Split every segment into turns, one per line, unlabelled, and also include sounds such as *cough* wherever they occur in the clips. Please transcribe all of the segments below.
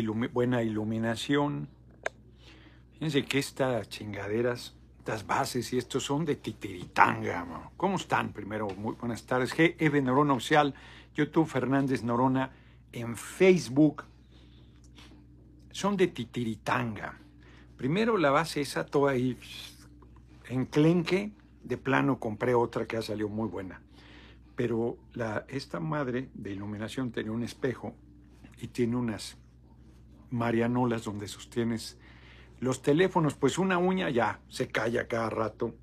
buena iluminación. Fíjense que estas chingaderas, estas bases y estos son de titiritanga. ¿Cómo están? Primero, muy buenas tardes. GEV Norona Oficial, YouTube Fernández Norona, en Facebook. Son de titiritanga. Primero la base esa toda ahí enclenque, de plano compré otra que ha salido muy buena. Pero la, esta madre de iluminación tiene un espejo y tiene unas marianolas donde sostienes los teléfonos, pues una uña ya se calla cada rato.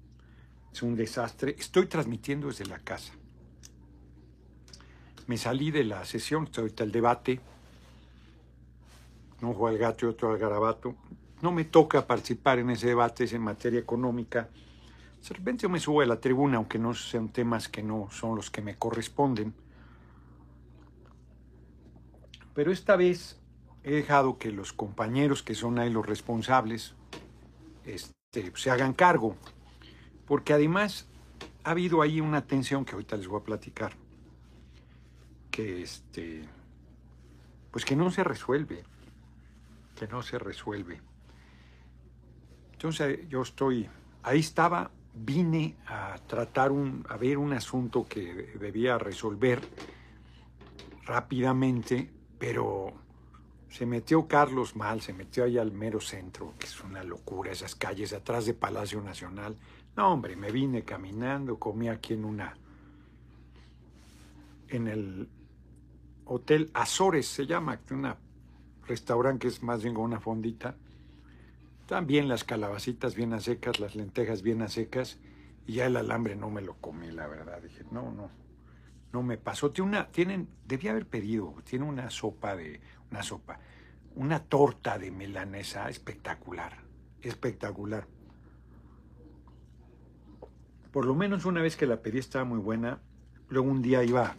Es un desastre. Estoy transmitiendo desde la casa. Me salí de la sesión, estoy ahorita el debate. No juega el gato y otro al garabato. No me toca participar en ese debate, es en materia económica. De repente yo me subo a la tribuna, aunque no sean temas que no son los que me corresponden. Pero esta vez he dejado que los compañeros que son ahí los responsables este, se hagan cargo. Porque además ha habido ahí una tensión que ahorita les voy a platicar. Que este. Pues que no se resuelve. Que no se resuelve. Entonces yo estoy, ahí estaba, vine a tratar un, a ver un asunto que debía resolver rápidamente, pero se metió Carlos mal, se metió ahí al mero centro, que es una locura, esas calles atrás de Palacio Nacional. No, hombre, me vine caminando, comí aquí en una, en el Hotel Azores se llama, un restaurante que es más bien una fondita también las calabacitas bien a secas, las lentejas bien a secas, y ya el alambre no me lo comí, la verdad. Dije, no, no, no me pasó. Tiene una, tienen, debía haber pedido, tiene una sopa de, una sopa, una torta de melanesa espectacular, espectacular. Por lo menos una vez que la pedí estaba muy buena. Luego un día iba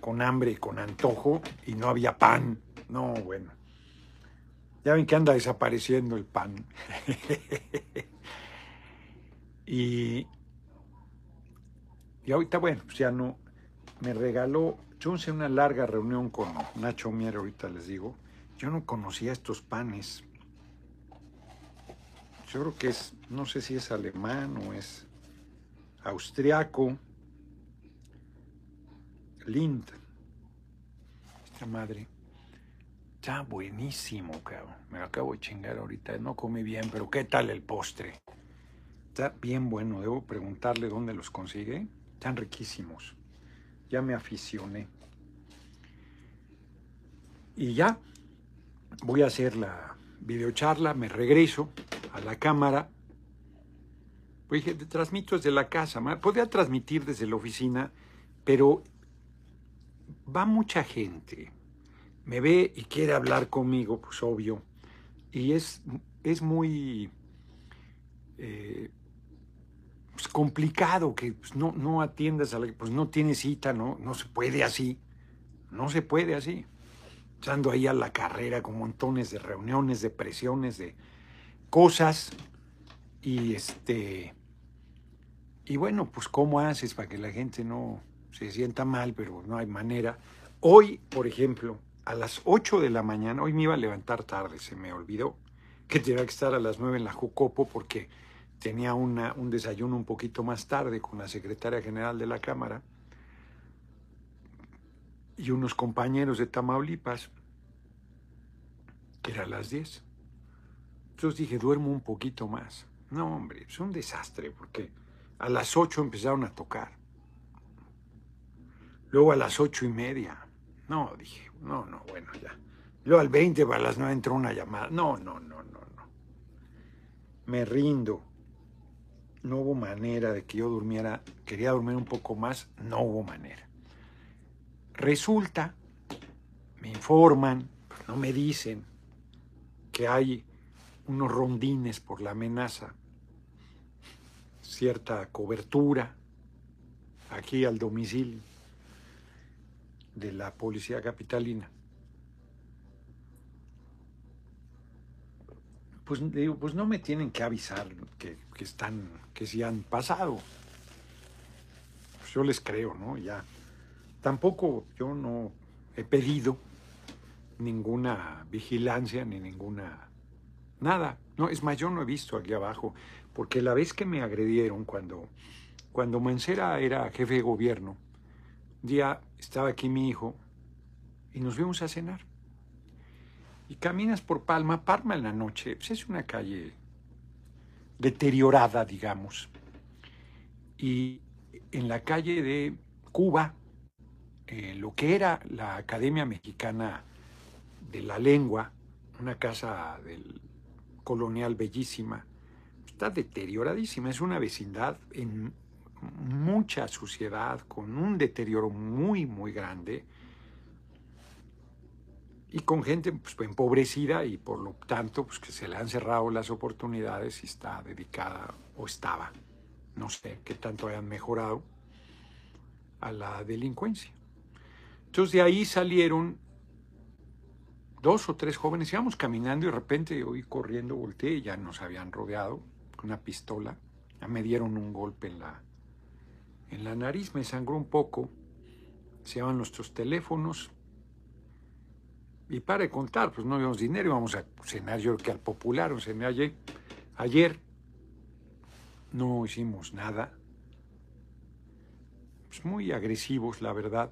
con hambre con antojo y no había pan. No, bueno. Ya ven que anda desapareciendo el pan. *laughs* y, y ahorita, bueno, pues ya no. Me regaló, yo hice una larga reunión con Nacho Mier, ahorita les digo. Yo no conocía estos panes. Yo creo que es, no sé si es alemán o es austriaco. Lind. Esta madre. Está buenísimo, cabrón. Me acabo de chingar ahorita. No comí bien, pero ¿qué tal el postre? Está bien bueno. Debo preguntarle dónde los consigue. Están riquísimos. Ya me aficioné. Y ya voy a hacer la videocharla. Me regreso a la cámara. Pues dije, transmito desde la casa. Podría transmitir desde la oficina, pero va mucha gente me ve y quiere hablar conmigo, pues obvio. Y es, es muy eh, pues, complicado que pues, no, no atiendas a la pues no tiene cita, ¿no? No se puede así. No se puede así. Echando ahí a la carrera con montones de reuniones, de presiones, de cosas. Y este. Y bueno, pues cómo haces para que la gente no se sienta mal, pero no hay manera. Hoy, por ejemplo, a las 8 de la mañana, hoy me iba a levantar tarde, se me olvidó que tenía que estar a las 9 en la Jucopo porque tenía una, un desayuno un poquito más tarde con la secretaria general de la Cámara y unos compañeros de Tamaulipas, era las 10. Entonces dije, duermo un poquito más. No, hombre, es un desastre porque a las 8 empezaron a tocar. Luego a las ocho y media. No, dije, no, no, bueno, ya. Luego al 20 para las 9 entró una llamada. No, no, no, no, no. Me rindo. No hubo manera de que yo durmiera. Quería dormir un poco más. No hubo manera. Resulta, me informan, pues no me dicen, que hay unos rondines por la amenaza, cierta cobertura aquí al domicilio de la policía capitalina. Pues pues no me tienen que avisar que, están, que si han pasado. Pues yo les creo, ¿no? Ya. Tampoco yo no he pedido ninguna vigilancia ni ninguna nada. No, es más, yo no he visto aquí abajo, porque la vez que me agredieron cuando, cuando Mancera era jefe de gobierno, un día estaba aquí mi hijo y nos fuimos a cenar. Y caminas por Palma, Palma en la noche, pues es una calle deteriorada, digamos. Y en la calle de Cuba, eh, lo que era la Academia Mexicana de la Lengua, una casa del colonial bellísima, está deterioradísima, es una vecindad en mucha suciedad, con un deterioro muy, muy grande y con gente pues, empobrecida y por lo tanto pues, que se le han cerrado las oportunidades y está dedicada o estaba, no sé qué tanto hayan mejorado, a la delincuencia. Entonces de ahí salieron dos o tres jóvenes, íbamos caminando y de repente oí corriendo, volteé y ya nos habían rodeado con una pistola, ya me dieron un golpe en la, en la nariz, me sangró un poco, se llaman nuestros teléfonos, y para de contar, pues no habíamos dinero, íbamos a cenar yo que al popular, o cené ayer, ayer no hicimos nada, pues muy agresivos, la verdad,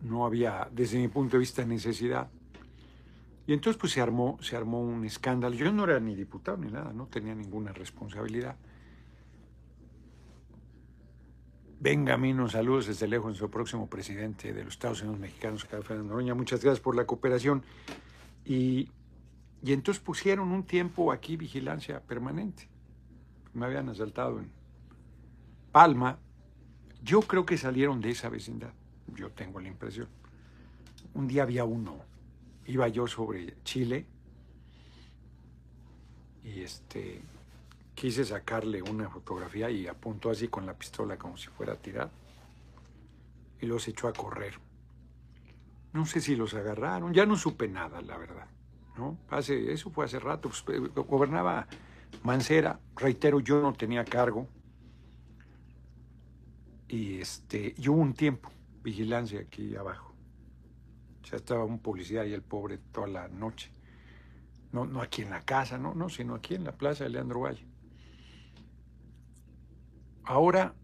no había, desde mi punto de vista, necesidad. Y entonces pues se armó, se armó un escándalo. Yo no era ni diputado ni nada, no tenía ninguna responsabilidad. Benjamín, saludos desde lejos, nuestro próximo presidente de los Estados Unidos mexicanos, Fernando Noroña. Muchas gracias por la cooperación. Y, y entonces pusieron un tiempo aquí vigilancia permanente. Me habían asaltado en Palma. Yo creo que salieron de esa vecindad. Yo tengo la impresión. Un día había uno. Iba yo sobre Chile y este quise sacarle una fotografía y apuntó así con la pistola como si fuera a tirar. Y los echó a correr. No sé si los agarraron, ya no supe nada, la verdad. ¿no? Hace, eso fue hace rato, pues, eh, gobernaba Mancera, reitero, yo no tenía cargo. Y, este, y hubo un tiempo, vigilancia aquí abajo. Ya estaba un policía y el pobre toda la noche. No, no aquí en la casa, no, no, sino aquí en la plaza de Leandro Valle. Ahora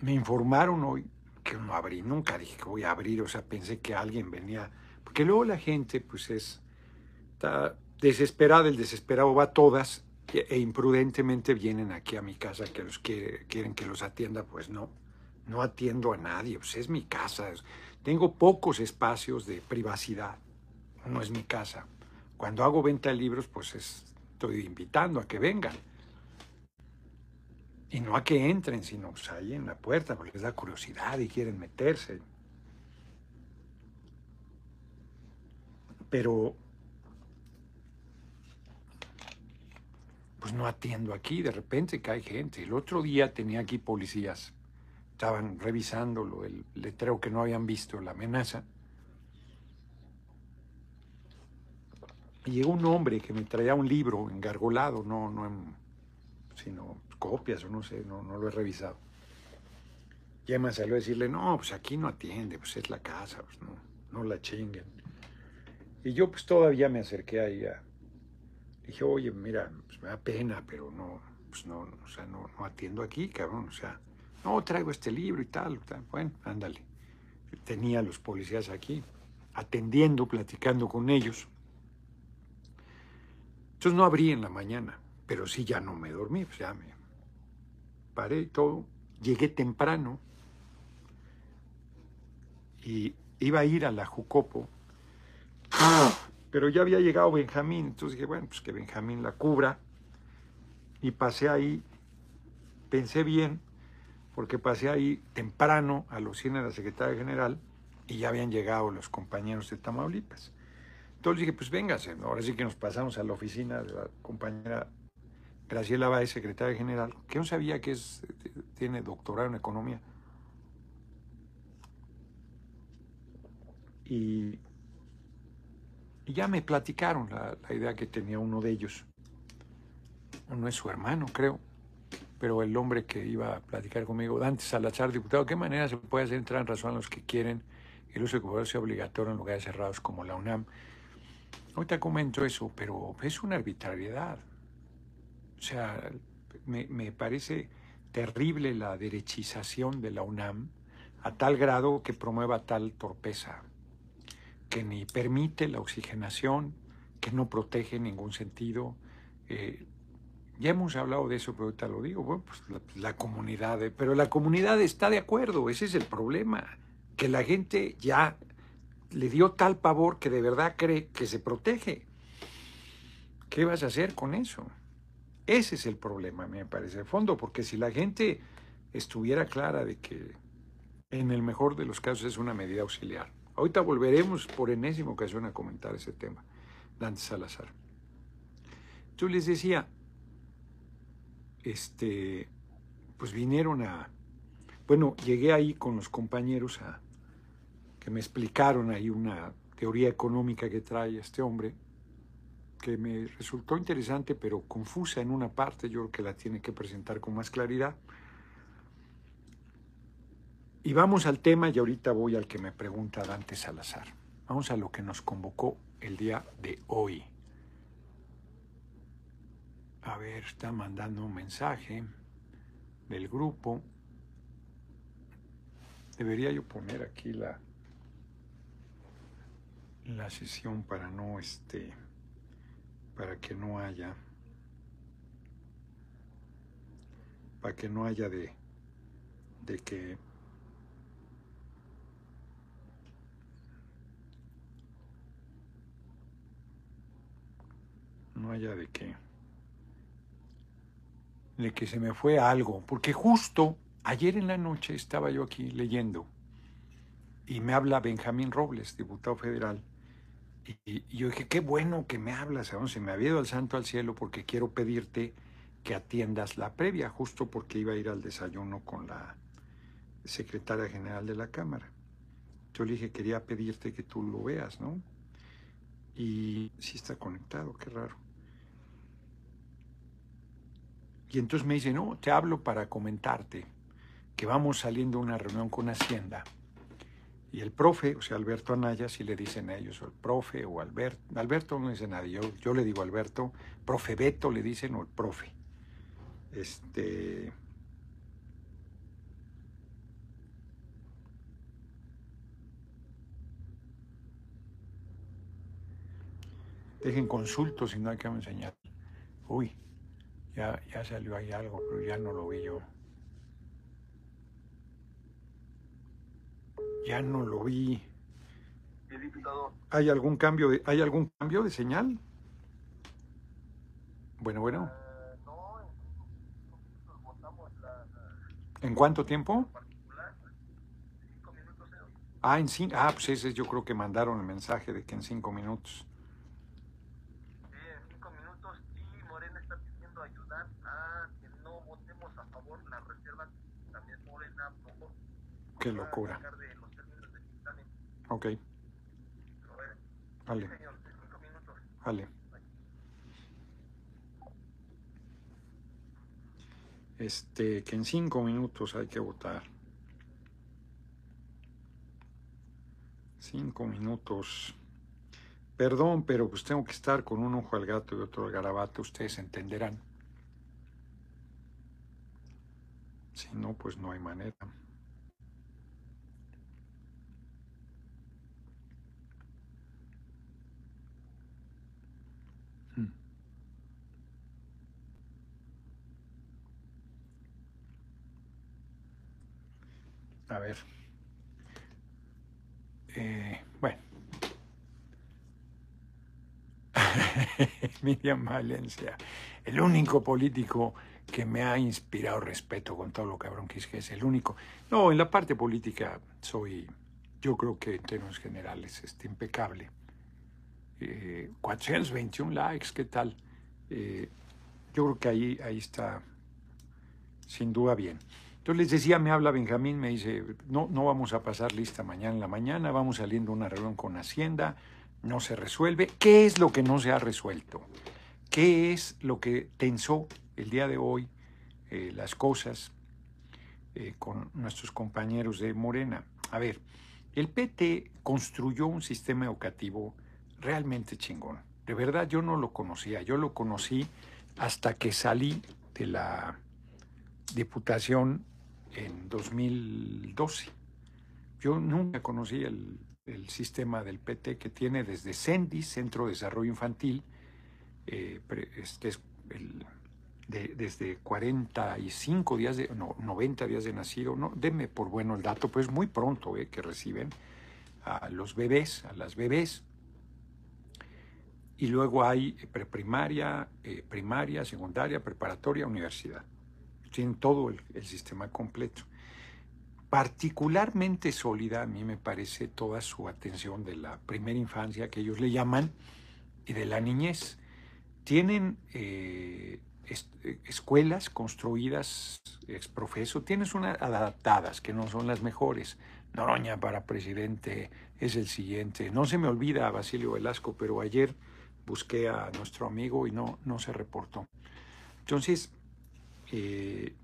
me informaron hoy que no abrí, nunca dije que voy a abrir, o sea, pensé que alguien venía, porque luego la gente pues es, está desesperada, el desesperado va a todas e imprudentemente vienen aquí a mi casa que los quiere, quieren que los atienda, pues no, no atiendo a nadie, pues es mi casa, tengo pocos espacios de privacidad, no es mi casa. Cuando hago venta de libros, pues estoy invitando a que vengan y no a que entren, sino pues, ahí en la puerta, porque les da curiosidad y quieren meterse. Pero, pues no atiendo aquí, de repente cae gente. El otro día tenía aquí policías, estaban revisándolo, el letrero que no habían visto, la amenaza. Y llegó un hombre que me traía un libro engargolado, no, no, sino copias o no sé, no, no lo he revisado. Ya me salió a decirle, no, pues aquí no atiende, pues es la casa, pues no, no la chinguen. Y yo pues todavía me acerqué a... Dije, oye, mira, pues me da pena, pero no, pues no, o sea, no, no atiendo aquí, cabrón, o sea, no, traigo este libro y tal, tal. bueno, ándale. Tenía a los policías aquí, atendiendo, platicando con ellos. Entonces no abrí en la mañana, pero sí ya no me dormí, pues ya me paré y todo, llegué temprano y iba a ir a la Jucopo, pero ya había llegado Benjamín, entonces dije, bueno, pues que Benjamín la cubra, y pasé ahí, pensé bien, porque pasé ahí temprano a los cines de la Secretaria General y ya habían llegado los compañeros de Tamaulipas. Entonces dije, pues véngase, ahora sí que nos pasamos a la oficina de la compañera Graciela Báez, secretaria general, que no sabía que es, tiene doctorado en economía. Y, ya me platicaron la, idea que tenía uno de ellos. Uno es su hermano, creo, pero el hombre que iba a platicar conmigo, Dante Salazar, diputado, ¿qué manera se puede hacer entrar en razón a los que quieren el uso de cubrebocas sea obligatorio en lugares cerrados como la UNAM. Ahorita comento eso, pero es una arbitrariedad. O sea, me, me parece terrible la derechización de la UNAM a tal grado que promueva tal torpeza, que ni permite la oxigenación, que no protege en ningún sentido. Eh, ya hemos hablado de eso, pero ahorita lo digo, bueno, pues la, comunidad, eh, pero la comunidad está de acuerdo, ese es el problema, que la gente ya le dio tal pavor que de verdad cree que se protege. ¿Qué vas a hacer con eso? Ese es el problema, me parece, de fondo, porque si la gente estuviera clara de que en el mejor de los casos es una medida auxiliar. Ahorita volveremos por enésima ocasión a comentar ese tema, Dante Salazar. Yo les decía, este, pues vinieron a, bueno, llegué ahí con los compañeros a que me explicaron ahí una teoría económica que trae este hombre, que me resultó interesante pero confusa en una parte, yo creo que la tiene que presentar con más claridad. Y vamos al tema y ahorita voy al que me pregunta Dante Salazar. Vamos a lo que nos convocó el día de hoy. A ver, está mandando un mensaje del grupo. Debería yo poner aquí la, la sesión para no este para que no haya para que no haya de de que no haya de que de que se me fue algo, porque justo ayer en la noche estaba yo aquí leyendo y me habla Benjamín Robles, diputado federal, y, yo dije, qué bueno que me hablas, aún se me había ido al santo al cielo porque quiero pedirte que atiendas la previa, justo porque iba a ir al desayuno con la secretaria general de la Cámara. Yo le dije, quería pedirte que tú lo veas, ¿no? Y sí está conectado, qué raro. Y entonces me dice, no, te hablo para comentarte que vamos saliendo a una reunión con Hacienda. Y el profe, o sea, Alberto Anaya, si le dicen a ellos, o el profe, o Alberto, Alberto no dice nadie, yo, yo le digo Alberto, profe Beto le dicen, o el profe. Este. Dejen consultos si no hay que enseñar. Uy, ya, ya salió ahí algo, pero ya no lo vi yo. Ya no lo vi. ¿Hay algún cambio de, ¿hay algún cambio de señal? Bueno, bueno. ¿En cuánto tiempo? Ah, en cinco. Ah, pues ese yo creo que mandaron el mensaje de que en cinco minutos. Qué locura. Ok. Vale. Vale. Este, que en cinco minutos hay que votar. Cinco minutos. Perdón, pero pues tengo que estar con un ojo al gato y otro al garabato, ustedes entenderán. Si no, pues no hay manera. A ver. Eh, bueno. *laughs* Miriam Valencia, el único político que me ha inspirado respeto con todo lo cabrón que es, el único. No, en la parte política soy, yo creo que en términos generales, este, impecable. 421 eh, likes, ¿qué tal? Eh, yo creo que ahí, ahí está sin duda bien. Entonces les decía, me habla Benjamín, me dice, no, no vamos a pasar lista mañana en la mañana, vamos saliendo a una reunión con Hacienda, no se resuelve. ¿Qué es lo que no se ha resuelto? ¿Qué es lo que tensó el día de hoy eh, las cosas eh, con nuestros compañeros de Morena? A ver, El PT construyó un sistema educativo realmente chingón. De verdad yo no lo conocía, yo lo conocí hasta que salí de la Diputación en 2012. Yo nunca conocí el, sistema del PT que tiene desde CENDIS, Centro de Desarrollo Infantil, eh, este es desde 45 días, de, no, 90 días de nacido, no, denme por bueno el dato, pues muy pronto eh, que reciben a los bebés, a las bebés. Y luego hay preprimaria, eh, primaria, secundaria, preparatoria, universidad. Tienen todo el sistema completo particularmente sólida, a mí me parece, toda su atención de la primera infancia, que ellos le llaman, y de la niñez. Tienen eh, escuelas construidas exprofeso, tienes unas adaptadas que no son las mejores. Noroña para presidente es el siguiente. No se me olvida a Basilio Velasco, pero ayer busqué a nuestro amigo y no, no se reportó. Entonces, eh,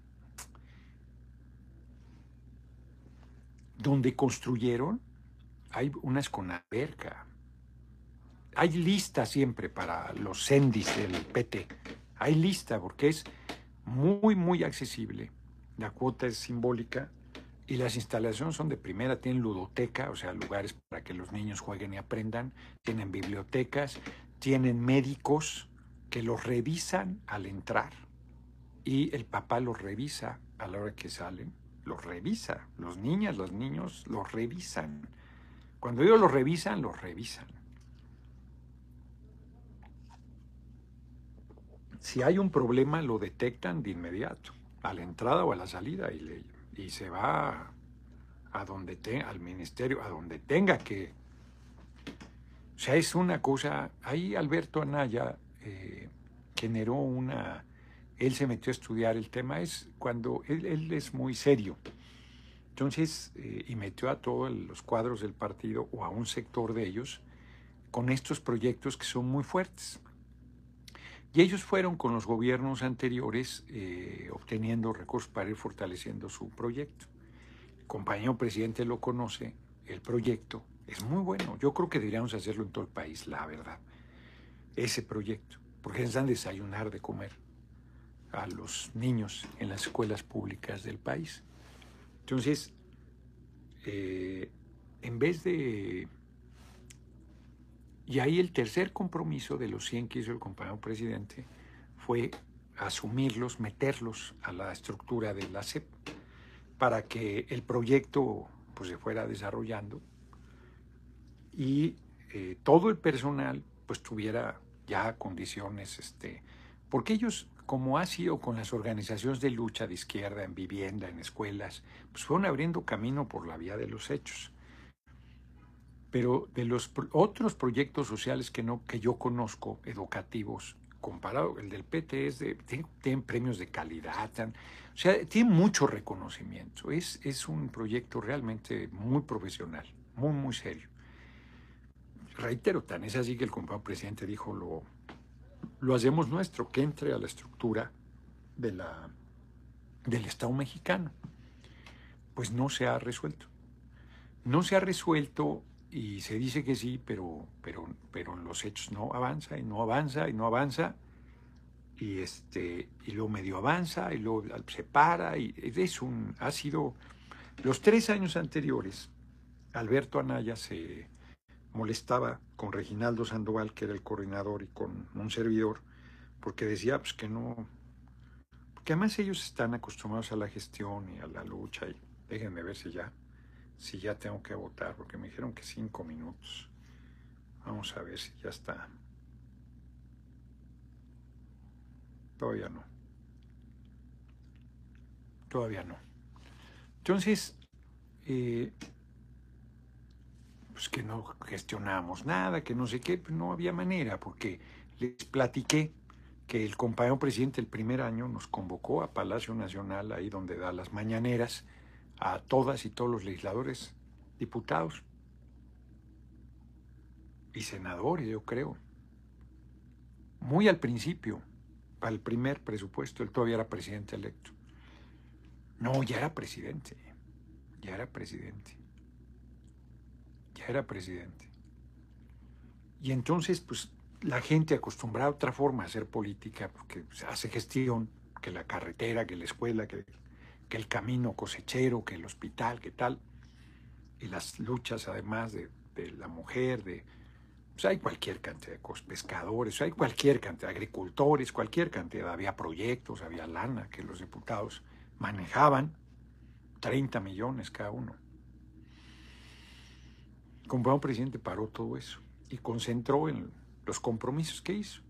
donde construyeron, hay unas con alberca. Hay lista siempre para los sendis del PT. Hay lista porque es muy, muy accesible. La cuota es simbólica y las instalaciones son de primera. Tienen ludoteca, o sea, lugares para que los niños jueguen y aprendan. Tienen bibliotecas, tienen médicos que los revisan al entrar y el papá los revisa a la hora que salen los revisa. Los niñas, los niños los revisan. Cuando ellos los revisan, los revisan. Si hay un problema, lo detectan de inmediato, a la entrada o a la salida, y, y se va a donde te, al ministerio, a donde tenga que. O sea, es una cosa. Ahí Alberto Anaya eh, generó una él se metió a estudiar el tema, es cuando él, es muy serio. Entonces, eh, y metió a todos los cuadros del partido o a un sector de ellos con estos proyectos que son muy fuertes. Y ellos fueron con los gobiernos anteriores eh, obteniendo recursos para ir fortaleciendo su proyecto. El compañero presidente lo conoce, el proyecto es muy bueno. Yo creo que deberíamos hacerlo en todo el país, la verdad. Ese proyecto, porque es desayunar, de comer a los niños en las escuelas públicas del país. Entonces, eh, en vez de... Y ahí el tercer compromiso de los 100 que hizo el compañero presidente fue asumirlos, meterlos a la estructura de la CEP para que el proyecto pues, se fuera desarrollando y eh, todo el personal pues tuviera ya condiciones, este, porque ellos como ha sido con las organizaciones de lucha de izquierda en vivienda, en escuelas, pues fueron abriendo camino por la vía de los hechos. Pero de los otros proyectos sociales que, no, que yo conozco, educativos, comparado, el del PT es de, tiene, premios de calidad, o sea, tiene mucho reconocimiento. Es, es un proyecto realmente muy profesional, muy, muy serio. Reitero, tan es así que el compañero presidente dijo lo lo hacemos nuestro, que entre a la estructura de la, del Estado mexicano. Pues no se ha resuelto. No se ha resuelto y se dice que sí, pero, pero, pero los hechos no avanza y no avanza y no avanza. Y, este, y luego medio avanza y luego se para. Y es un, ha sido los tres años anteriores, Alberto Anaya se molestaba con Reginaldo Sandoval, que era el coordinador, y con un servidor, porque decía pues, que no, porque además ellos están acostumbrados a la gestión y a la lucha, y déjenme ver si ya, si ya tengo que votar, porque me dijeron que cinco minutos. Vamos a ver si ya está. Todavía no. Todavía no. Entonces, eh, pues que no gestionábamos nada, que no sé qué, pues no había manera, porque les platiqué que el compañero presidente el primer año nos convocó a Palacio Nacional, ahí donde da las mañaneras, a todas y todos los legisladores, diputados y senadores, yo creo. Muy al principio, para el primer presupuesto, él todavía era presidente electo. No, ya era presidente, ya era presidente. Era presidente. Y entonces, pues, la gente acostumbrada a otra forma a hacer política, porque hace gestión, que la carretera, que la escuela, que, que el camino cosechero, que el hospital, que tal, y las luchas además de, de la mujer, de pues hay cualquier cantidad de pescadores, hay cualquier cantidad de agricultores, cualquier cantidad, había proyectos, había lana que los diputados manejaban, 30 millones cada uno. Como presidente paró todo eso y concentró en los compromisos que hizo.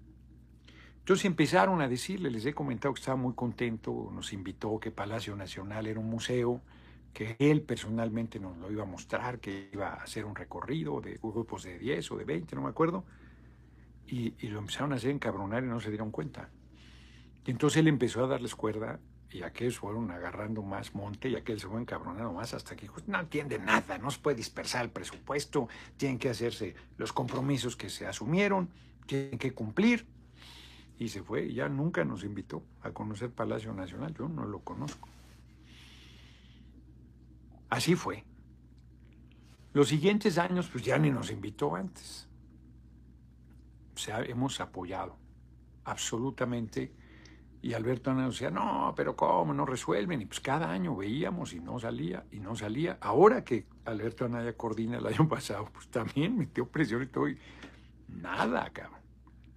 Entonces empezaron a decirle, les he comentado que estaba muy contento, nos invitó que Palacio Nacional era un museo, que él personalmente nos lo iba a mostrar, que iba a hacer un recorrido de grupos de 10 o de 20, no me acuerdo, y, lo empezaron a hacer encabronar y no se dieron cuenta. Y entonces él empezó a darles cuerda y aquellos fueron agarrando más monte y aquel se fue encabronando más hasta que no entiende nada, no se puede dispersar el presupuesto, tienen que hacerse los compromisos que se asumieron, tienen que cumplir. Y se fue y ya nunca nos invitó a conocer Palacio Nacional, yo no lo conozco. Así fue. Los siguientes años, pues ya ni nos invitó antes. Hemos apoyado absolutamente. Y Alberto Anaya decía, no, pero ¿cómo? No resuelven. Y pues cada año veíamos y no salía, y no salía. Ahora que Alberto Anaya coordina el año *laughs* pasado, pues también metió presión y todo. Y nada, cabrón.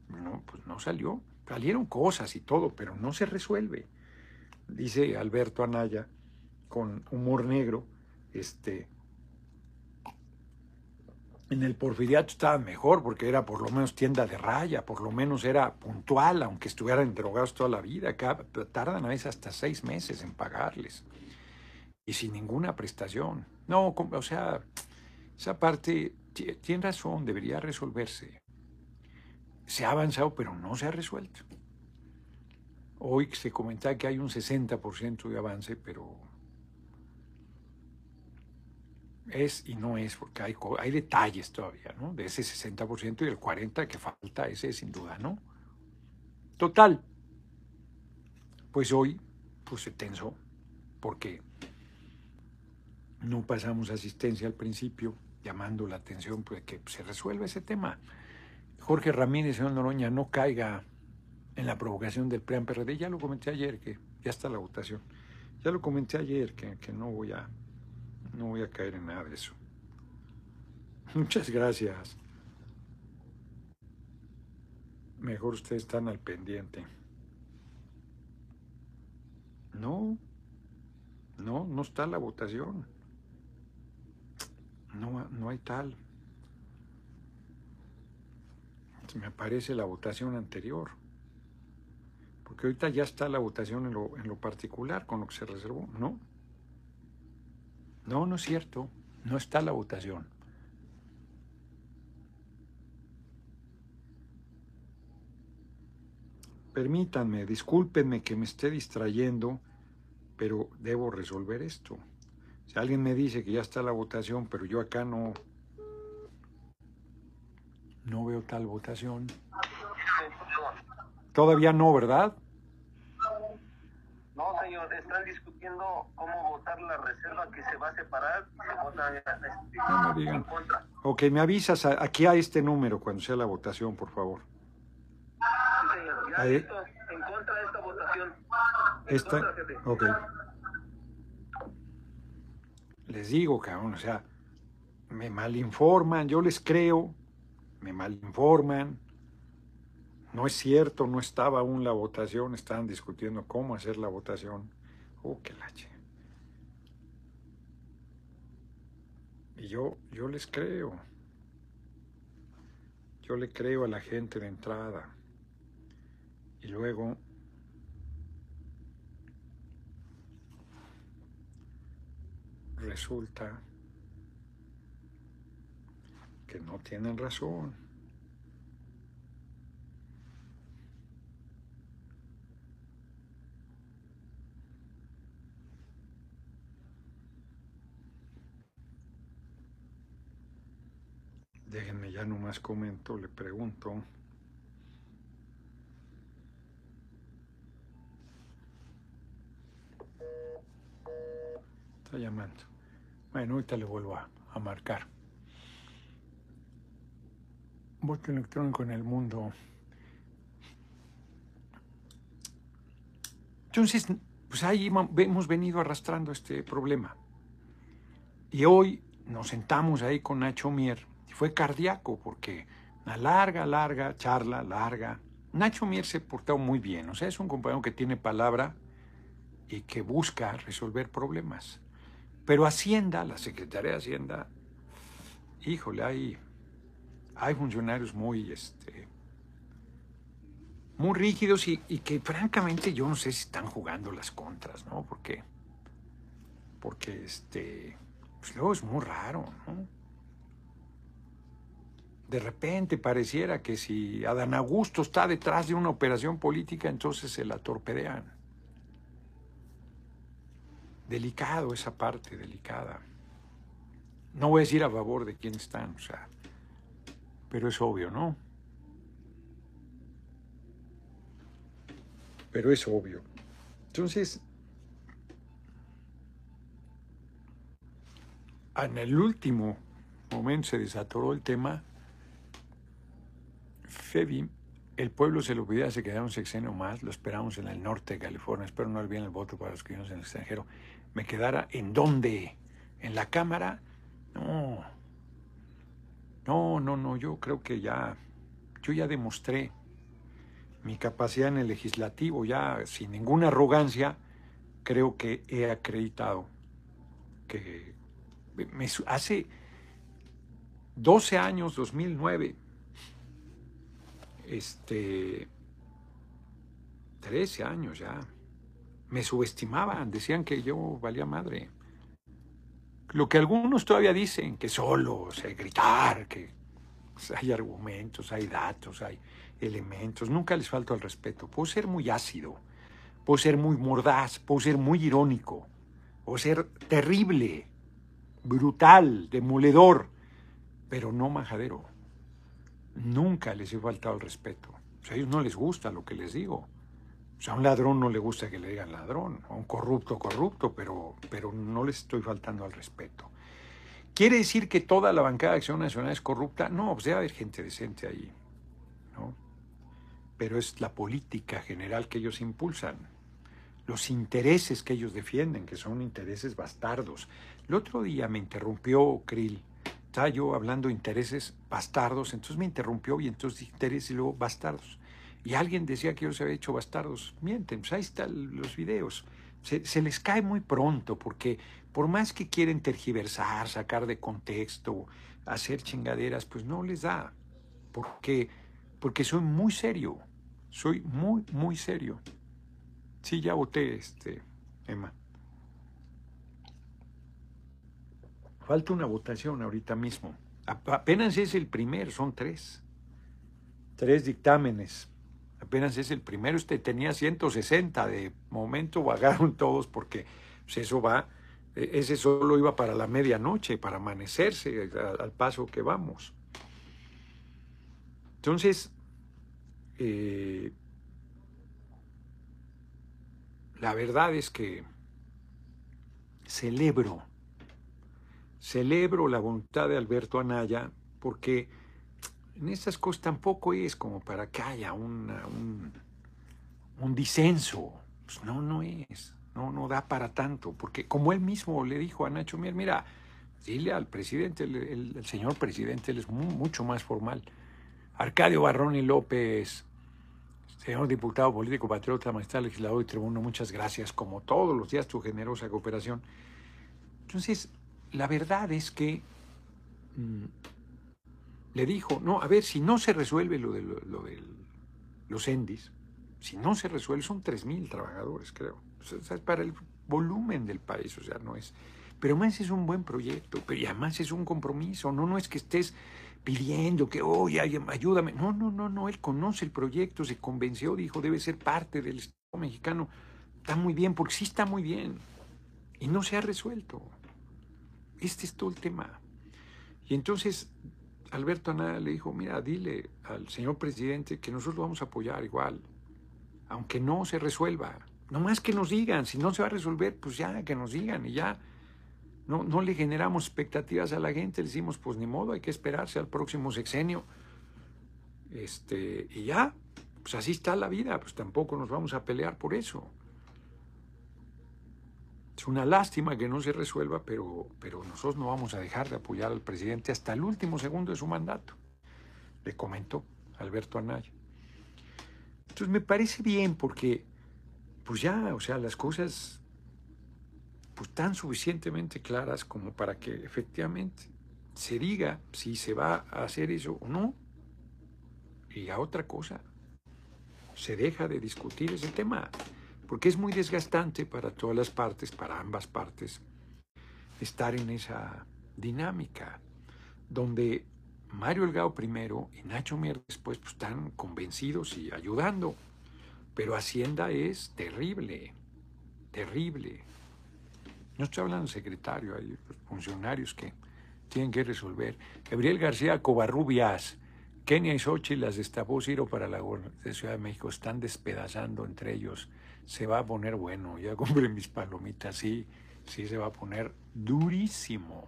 No, pues no salió. Salieron cosas y todo, pero no se resuelve. Dice Alberto Anaya con humor negro, este, en el porfiriato estaba mejor porque era por lo menos tienda de raya, por lo menos era puntual, aunque estuvieran drogados toda la vida. Acá tardan a veces hasta seis meses en pagarles y sin ninguna prestación. No, o sea, esa parte tiene razón, debería resolverse. Se ha avanzado, pero no se ha resuelto. Hoy se comentaba que hay un 60% de avance, pero es y no es, porque hay, hay detalles todavía, ¿no? De ese 60% y el 40% que falta, ese sin duda, ¿no? Total. Pues hoy, pues se tensó, porque no pasamos asistencia al principio, llamando la atención, pues que se resuelva ese tema. Jorge Ramírez, señor Noroña, no caiga en la provocación del PREAM PRD. Ya lo comenté ayer, que ya está la votación. Ya lo comenté ayer, que, que no voy a no voy a caer en nada de eso. Muchas gracias. Mejor ustedes están al pendiente. No, no, no está la votación. No, no hay tal. Me aparece la votación anterior. Porque ahorita ya está la votación en lo, en lo particular con lo que se reservó, ¿no? No, no es cierto. No está la votación. Permítanme, discúlpenme que me esté distrayendo, pero debo resolver esto. Si alguien me dice que ya está la votación, pero yo acá no, no veo tal votación. Todavía no, ¿verdad?
Están discutiendo cómo votar la reserva que se va a separar. Se vota este,
no me en contra. Ok, me avisas aquí a este número cuando sea la votación, por favor.
Sí, señor. Ya en contra de esta votación.
esta, ok. Les digo, cabrón, o sea, me malinforman, yo les creo, me malinforman, no es cierto, no estaba aún la votación, estaban discutiendo cómo hacer la votación. Oh, qué lache. Y yo, yo les creo. Yo le creo a la gente de entrada. Y luego resulta que no tienen razón. Déjenme ya nomás comento, le pregunto. Está llamando. Bueno, ahorita le vuelvo a, a marcar. voto electrónico en el mundo. Entonces, pues ahí hemos venido arrastrando este problema. Y hoy nos sentamos ahí con Nacho Mier fue cardíaco porque una larga, larga charla, larga. Nacho Mier se portó muy bien, o sea, es un compañero que tiene palabra y que busca resolver problemas. Pero Hacienda, la Secretaría de Hacienda, híjole, hay, hay funcionarios muy, este, muy rígidos y, que francamente yo no sé si están jugando las contras, ¿no? Porque, porque este, pues luego es muy raro, ¿no? De repente pareciera que si Adán Augusto está detrás de una operación política, entonces se la torpedean. Delicado esa parte, delicada. No voy a decir a favor de quién están, o sea, pero es obvio, ¿no? Pero es obvio. Entonces, en el último momento se desatoró el tema. Febi, el pueblo se lo pidió, se quedaron un sexenio más, lo esperamos en el norte de California, espero no olviden el voto para los que vivimos en el extranjero. Me quedara en dónde, en la Cámara, no, no, no, no, yo creo que ya, yo ya demostré mi capacidad en el legislativo, ya sin ninguna arrogancia, creo que he acreditado que me, hace 12 años, 2009, este, 13 años ya, me subestimaban, decían que yo valía madre. Lo que algunos todavía dicen, que solo sé gritar, que hay argumentos, hay datos, hay elementos, nunca les falta el respeto. Puedo ser muy ácido, puedo ser muy mordaz, puedo ser muy irónico, puedo ser terrible, brutal, demoledor, pero no majadero. Nunca les he faltado el respeto. a ellos no les gusta lo que les digo. O sea, a un ladrón no le gusta que le digan ladrón, a un corrupto, corrupto, pero, pero no les estoy faltando al respeto. ¿Quiere decir que toda la bancada de Acción Nacional es corrupta? No, pues debe haber gente decente ahí, ¿no? Pero es la política general que ellos impulsan, los intereses que ellos defienden, que son intereses bastardos. El otro día me interrumpió Krill, estaba yo hablando de intereses bastardos, entonces me interrumpió y entonces intereses y luego bastardos. Y alguien decía que yo se había hecho bastardos. Mienten, pues ahí están los videos. Se, se les cae muy pronto porque por más que quieren tergiversar, sacar de contexto, hacer chingaderas, pues no les da. Porque, porque soy muy serio. Soy muy, muy serio. Sí, ya voté, este, Emma. Falta una votación ahorita mismo. Apenas es el primero, son tres. Tres dictámenes. Apenas es el primero. Este tenía 160. De momento vagaron *laughs* todos porque pues, eso va e-, ese solo iba para la medianoche, para amanecerse al paso que vamos. Entonces, eh, la verdad es que celebro, celebro la voluntad de Alberto Anaya, porque en estas cosas tampoco es como para que haya un, un disenso. Pues no, no es. No, no da para tanto, porque como él mismo le dijo a Nacho Mier, mira, dile al presidente, el, señor presidente, él es mucho más formal. Arcadio Barroni López, señor diputado político, patriota, magistrado, legislador y tribuno, muchas gracias, como todos los días, tu generosa cooperación. Entonces, la verdad es que mm, le dijo, no, a ver, si no se resuelve lo de, lo, los ENDIs, si no se resuelve, son 3.000 trabajadores, creo es para el volumen del país, o sea, no es. Pero más es un buen proyecto, pero además es un compromiso, no, no es que estés pidiendo que, oye, ayúdame. No, no, no, no, él conoce el proyecto, se convenció, dijo, debe ser parte del Estado mexicano. Está muy bien, porque sí está muy bien. Y no se ha resuelto. Este es todo el tema. Y entonces Alberto Anaya le dijo, mira, dile al señor presidente que nosotros vamos a apoyar igual, aunque no se resuelva. No más que nos digan, si no se va a resolver, pues ya que nos digan y ya. No, no le generamos expectativas a la gente, le decimos, pues ni modo, hay que esperarse al próximo sexenio. Este, y ya, pues así está la vida, pues tampoco nos vamos a pelear por eso. Es una lástima que no se resuelva, pero, pero nosotros no vamos a dejar de apoyar al presidente hasta el último segundo de su mandato, le comentó Alberto Anaya. Entonces me parece bien porque, pues ya, o sea, las cosas pues tan suficientemente claras como para que efectivamente se diga si se va a hacer eso o no. Y a otra cosa, se deja de discutir ese tema porque es muy desgastante para todas las partes, para ambas partes, estar en esa dinámica, donde Mario Elgado primero y Nacho Mier después pues, están convencidos y ayudando, pero Hacienda es terrible, terrible. No estoy hablando de secretario, hay funcionarios que tienen que resolver. Gabriel García Covarrubias, Kenia y Xochitl las destapó Ciro para la de Ciudad de México, están despedazando entre ellos se va a poner bueno. Ya *laughs* compré mis palomitas, sí, sí se va a poner durísimo.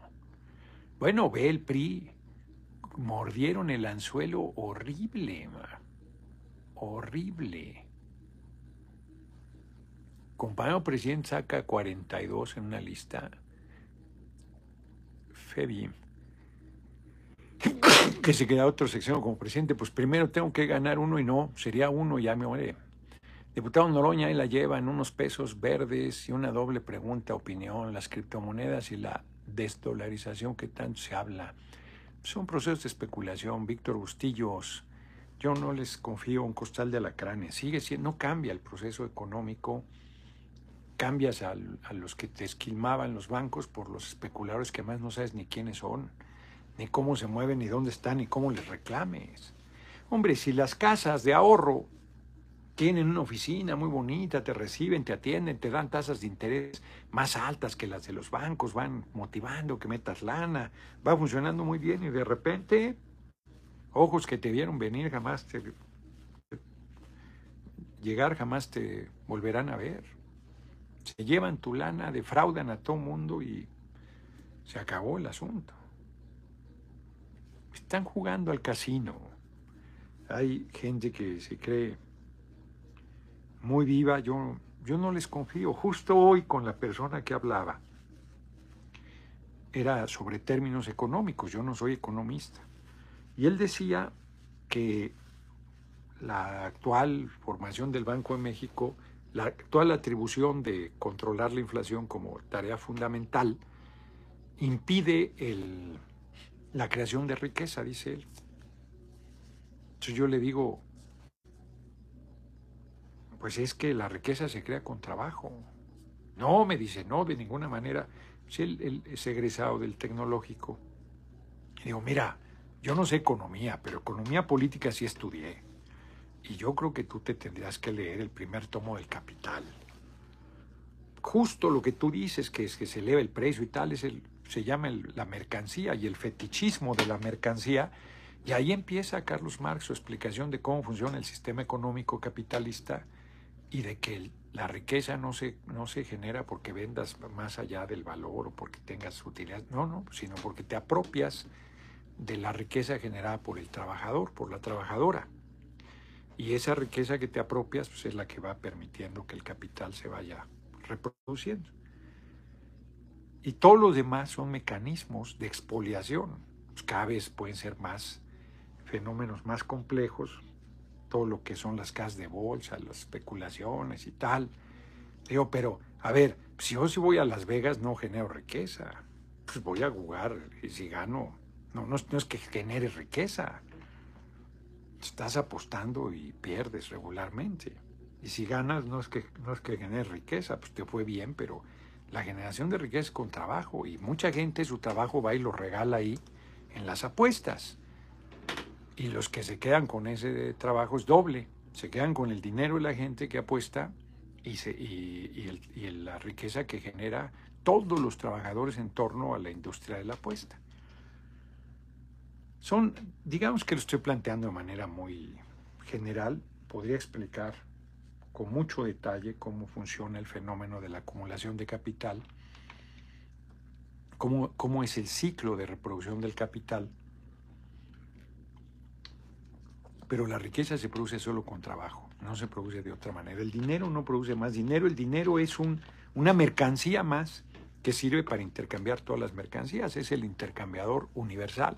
Bueno, ve el PRI, mordieron el anzuelo horrible, horrible. Compañero presidente saca 42 en una lista. Febi, que se queda otro sección como presidente, pues primero tengo que ganar uno y no, sería uno, ya me muere. Diputado Noroña ahí la lleva en unos pesos verdes y una doble pregunta, opinión, las criptomonedas y la desdolarización que tanto se habla. Son procesos de especulación. Víctor Bustillos, yo no les confío un costal de alacranes. Sigue siendo, no cambia el proceso económico. Cambias a, a los que te esquilmaban los bancos por los especuladores que más no sabes ni quiénes son, ni cómo se mueven, ni dónde están, ni cómo les reclames. Hombre, si las casas de ahorro tienen una oficina muy bonita, te reciben, te atienden, te dan tasas de interés más altas que las de los bancos, van motivando que metas lana, va funcionando muy bien y de repente, ojos que te vieron venir jamás te, llegar jamás te volverán a ver. Se llevan tu lana, defraudan a todo mundo y se acabó el asunto. Están jugando al casino. Hay gente que se cree muy viva, yo, yo no les confío. Justo hoy con la persona que hablaba, era sobre términos económicos, yo no soy economista. Y él decía que la actual formación del Banco de México, la actual atribución de controlar la inflación como tarea fundamental, impide el, la creación de riqueza, dice él. Entonces yo le digo, pues es que la riqueza se crea con trabajo. No, me dice, no, de ninguna manera. Si él, es egresado del tecnológico. Y digo, mira, yo no sé economía, pero economía política sí estudié. Y yo creo que tú te tendrías que leer el primer tomo del Capital. Justo lo que tú dices, que es que se eleva el precio y tal, es el, se llama la mercancía y el fetichismo de la mercancía. Y ahí empieza Carlos Marx su explicación de cómo funciona el sistema económico capitalista y de que la riqueza no se, no se genera porque vendas más allá del valor o porque tengas utilidad, no, no, sino porque te apropias de la riqueza generada por el trabajador, por la trabajadora. Y esa riqueza que te apropias pues, es la que va permitiendo que el capital se vaya reproduciendo. Y todos los demás son mecanismos de expoliación. Pues, cada vez pueden ser más fenómenos más complejos, todo lo que son las casas de bolsa, las especulaciones y tal. Digo, pero, a ver, si yo si voy a Las Vegas no genero riqueza, pues voy a jugar y si gano, no, no, es que genere riqueza. Estás apostando y pierdes regularmente. Y si ganas no es que, no es que generes riqueza, pues te fue bien, pero la generación de riqueza es con trabajo y mucha gente su trabajo va y lo regala ahí en las apuestas. Y los que se quedan con ese trabajo es doble. Se quedan con el dinero de la gente que apuesta y, la riqueza que genera todos los trabajadores en torno a la industria de la apuesta. Son, digamos que lo estoy planteando de manera muy general, podría explicar con mucho detalle cómo funciona el fenómeno de la acumulación de capital, cómo, cómo es el ciclo de reproducción del capital Pero la riqueza se produce solo con trabajo, no se produce de otra manera. El dinero no produce más dinero, el dinero es un, una mercancía más que sirve para intercambiar todas las mercancías, es el intercambiador universal.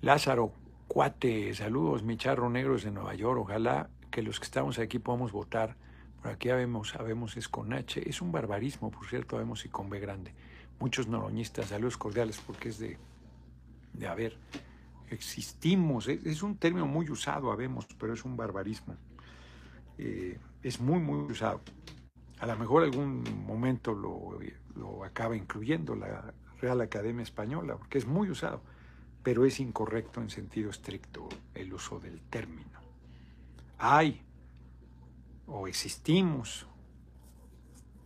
Lázaro, cuate, saludos, mi charro negro de Nueva York, ojalá que los que estamos aquí podamos votar. Por aquí sabemos, sabemos es con H, es un barbarismo, por cierto, sabemos y con B grande. Muchos noroñistas, saludos cordiales porque es de, de haber existimos, es, un término muy usado, habemos, pero es un barbarismo. Eh, es muy, muy usado. A lo mejor algún momento lo, lo acaba incluyendo la Real Academia Española, porque es muy usado, pero es incorrecto en sentido estricto el uso del término. Hay o existimos,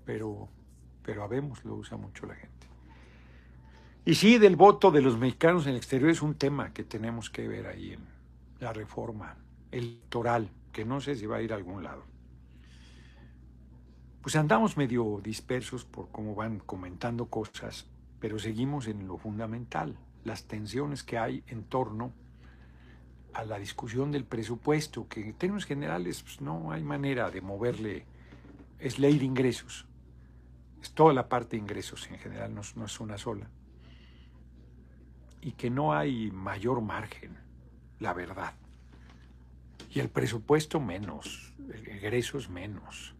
pero, pero habemos lo usa mucho la gente. Y sí, del voto de los mexicanos en el exterior es un tema que tenemos que ver ahí en la reforma electoral, que no sé si va a ir a algún lado. Pues andamos medio dispersos por cómo van comentando cosas, pero seguimos en lo fundamental, las tensiones que hay en torno a la discusión del presupuesto, que en términos generales pues, no hay manera de moverle, es ley de ingresos, es toda la parte de ingresos en general, no es una sola y que no hay mayor margen, la verdad. Y el presupuesto menos, el menos.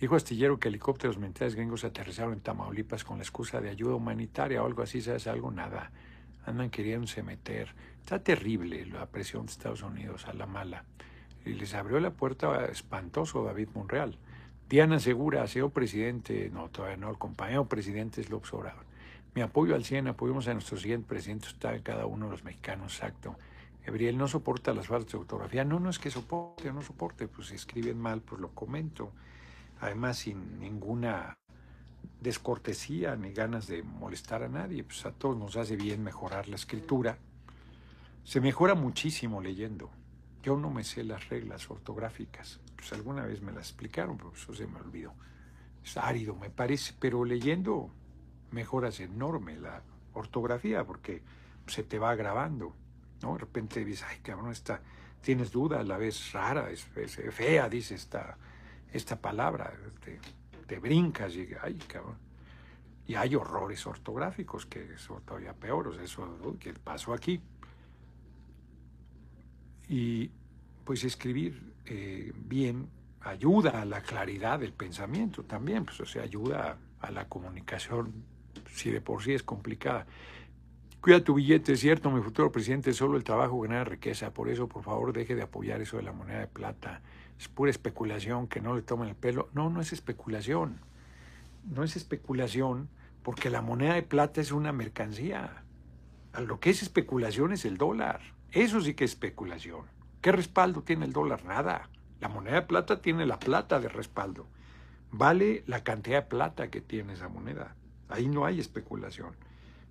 Dijo Astillero que helicópteros militares gringos aterrizaron en Tamaulipas con la excusa de ayuda humanitaria o algo así, ¿sabes algo? Nada. Andan queriéndose meter. Está terrible la presión de Estados Unidos a la mala. Y les abrió la puerta espantoso David Monreal. Diana Segura, sido presidente, no, todavía no, el compañero presidente es López Obrador. Mi apoyo al 100, apoyamos a nuestro siguiente presidente, está cada uno de los mexicanos, exacto. Gabriel no soporta las faltas de ortografía. No, no es que soporte o no soporte, pues si escriben mal, pues lo comento. Además, sin ninguna descortesía ni ganas de molestar a nadie, pues a todos nos hace bien mejorar la escritura. Se mejora muchísimo leyendo. Yo no me sé las reglas ortográficas, pues alguna vez me las explicaron, pero eso se me olvidó. Es árido, me parece, pero leyendo mejoras enorme la ortografía porque se te va grabando, ¿no? De repente dices, ay, cabrón, esta, tienes duda, la ves rara, es, fea, dice esta, esta palabra, te, te, brincas y, ay, cabrón. Y hay horrores ortográficos que son todavía peores, eso que pasó aquí. Y pues escribir eh, bien ayuda a la claridad del pensamiento también, pues o sea, ayuda a la comunicación si de por sí es complicada. Cuida tu billete, es cierto, mi futuro presidente, solo el trabajo genera riqueza, por eso por favor deje de apoyar eso de la moneda de plata. Es pura especulación, que no le tomen el pelo. No, no es especulación. No es especulación porque la moneda de plata es una mercancía. Lo que es especulación es el dólar. Eso sí que es especulación. ¿Qué respaldo tiene el dólar? Nada. La moneda de plata tiene la plata de respaldo. Vale la cantidad de plata que tiene esa moneda. Ahí no hay especulación.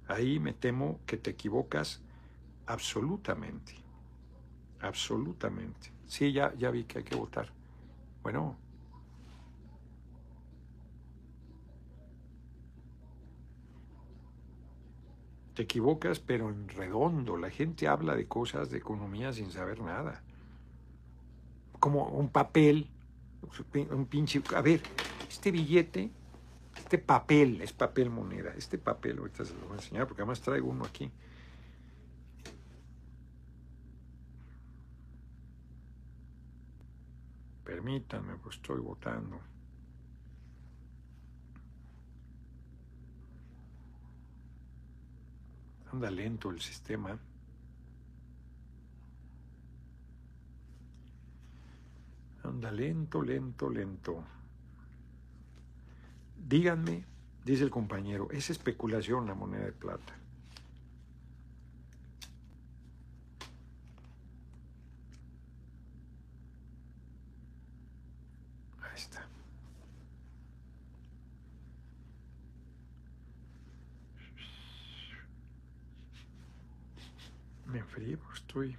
Ahí me temo que te equivocas absolutamente. Absolutamente. Sí, ya, ya vi que hay que votar. Bueno. Te equivocas, pero en redondo. La gente habla de cosas de economía sin saber nada. Como un papel, un pinche... A ver, este billete este papel, es papel moneda, este papel, ahorita se lo voy a enseñar porque además traigo uno aquí. Permítanme, pues estoy votando. Anda lento el sistema. Anda lento, lento, lento. Díganme, dice el compañero, es especulación la moneda de plata. Ahí está. Me enfrío, estoy...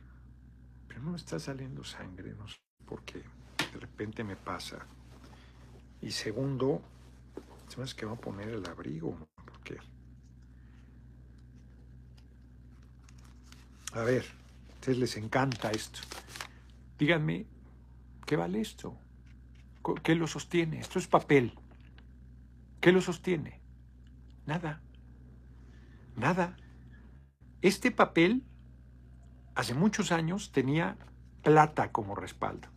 Pero no me está saliendo sangre, no sé por qué. De repente me pasa. Y segundo, me que va a poner el abrigo, porque... A ver, a ustedes les encanta esto. Díganme, ¿qué vale esto? ¿Qué lo sostiene? Esto es papel. ¿Qué lo sostiene? Nada. Nada. Este papel, hace muchos años, tenía plata como respaldo.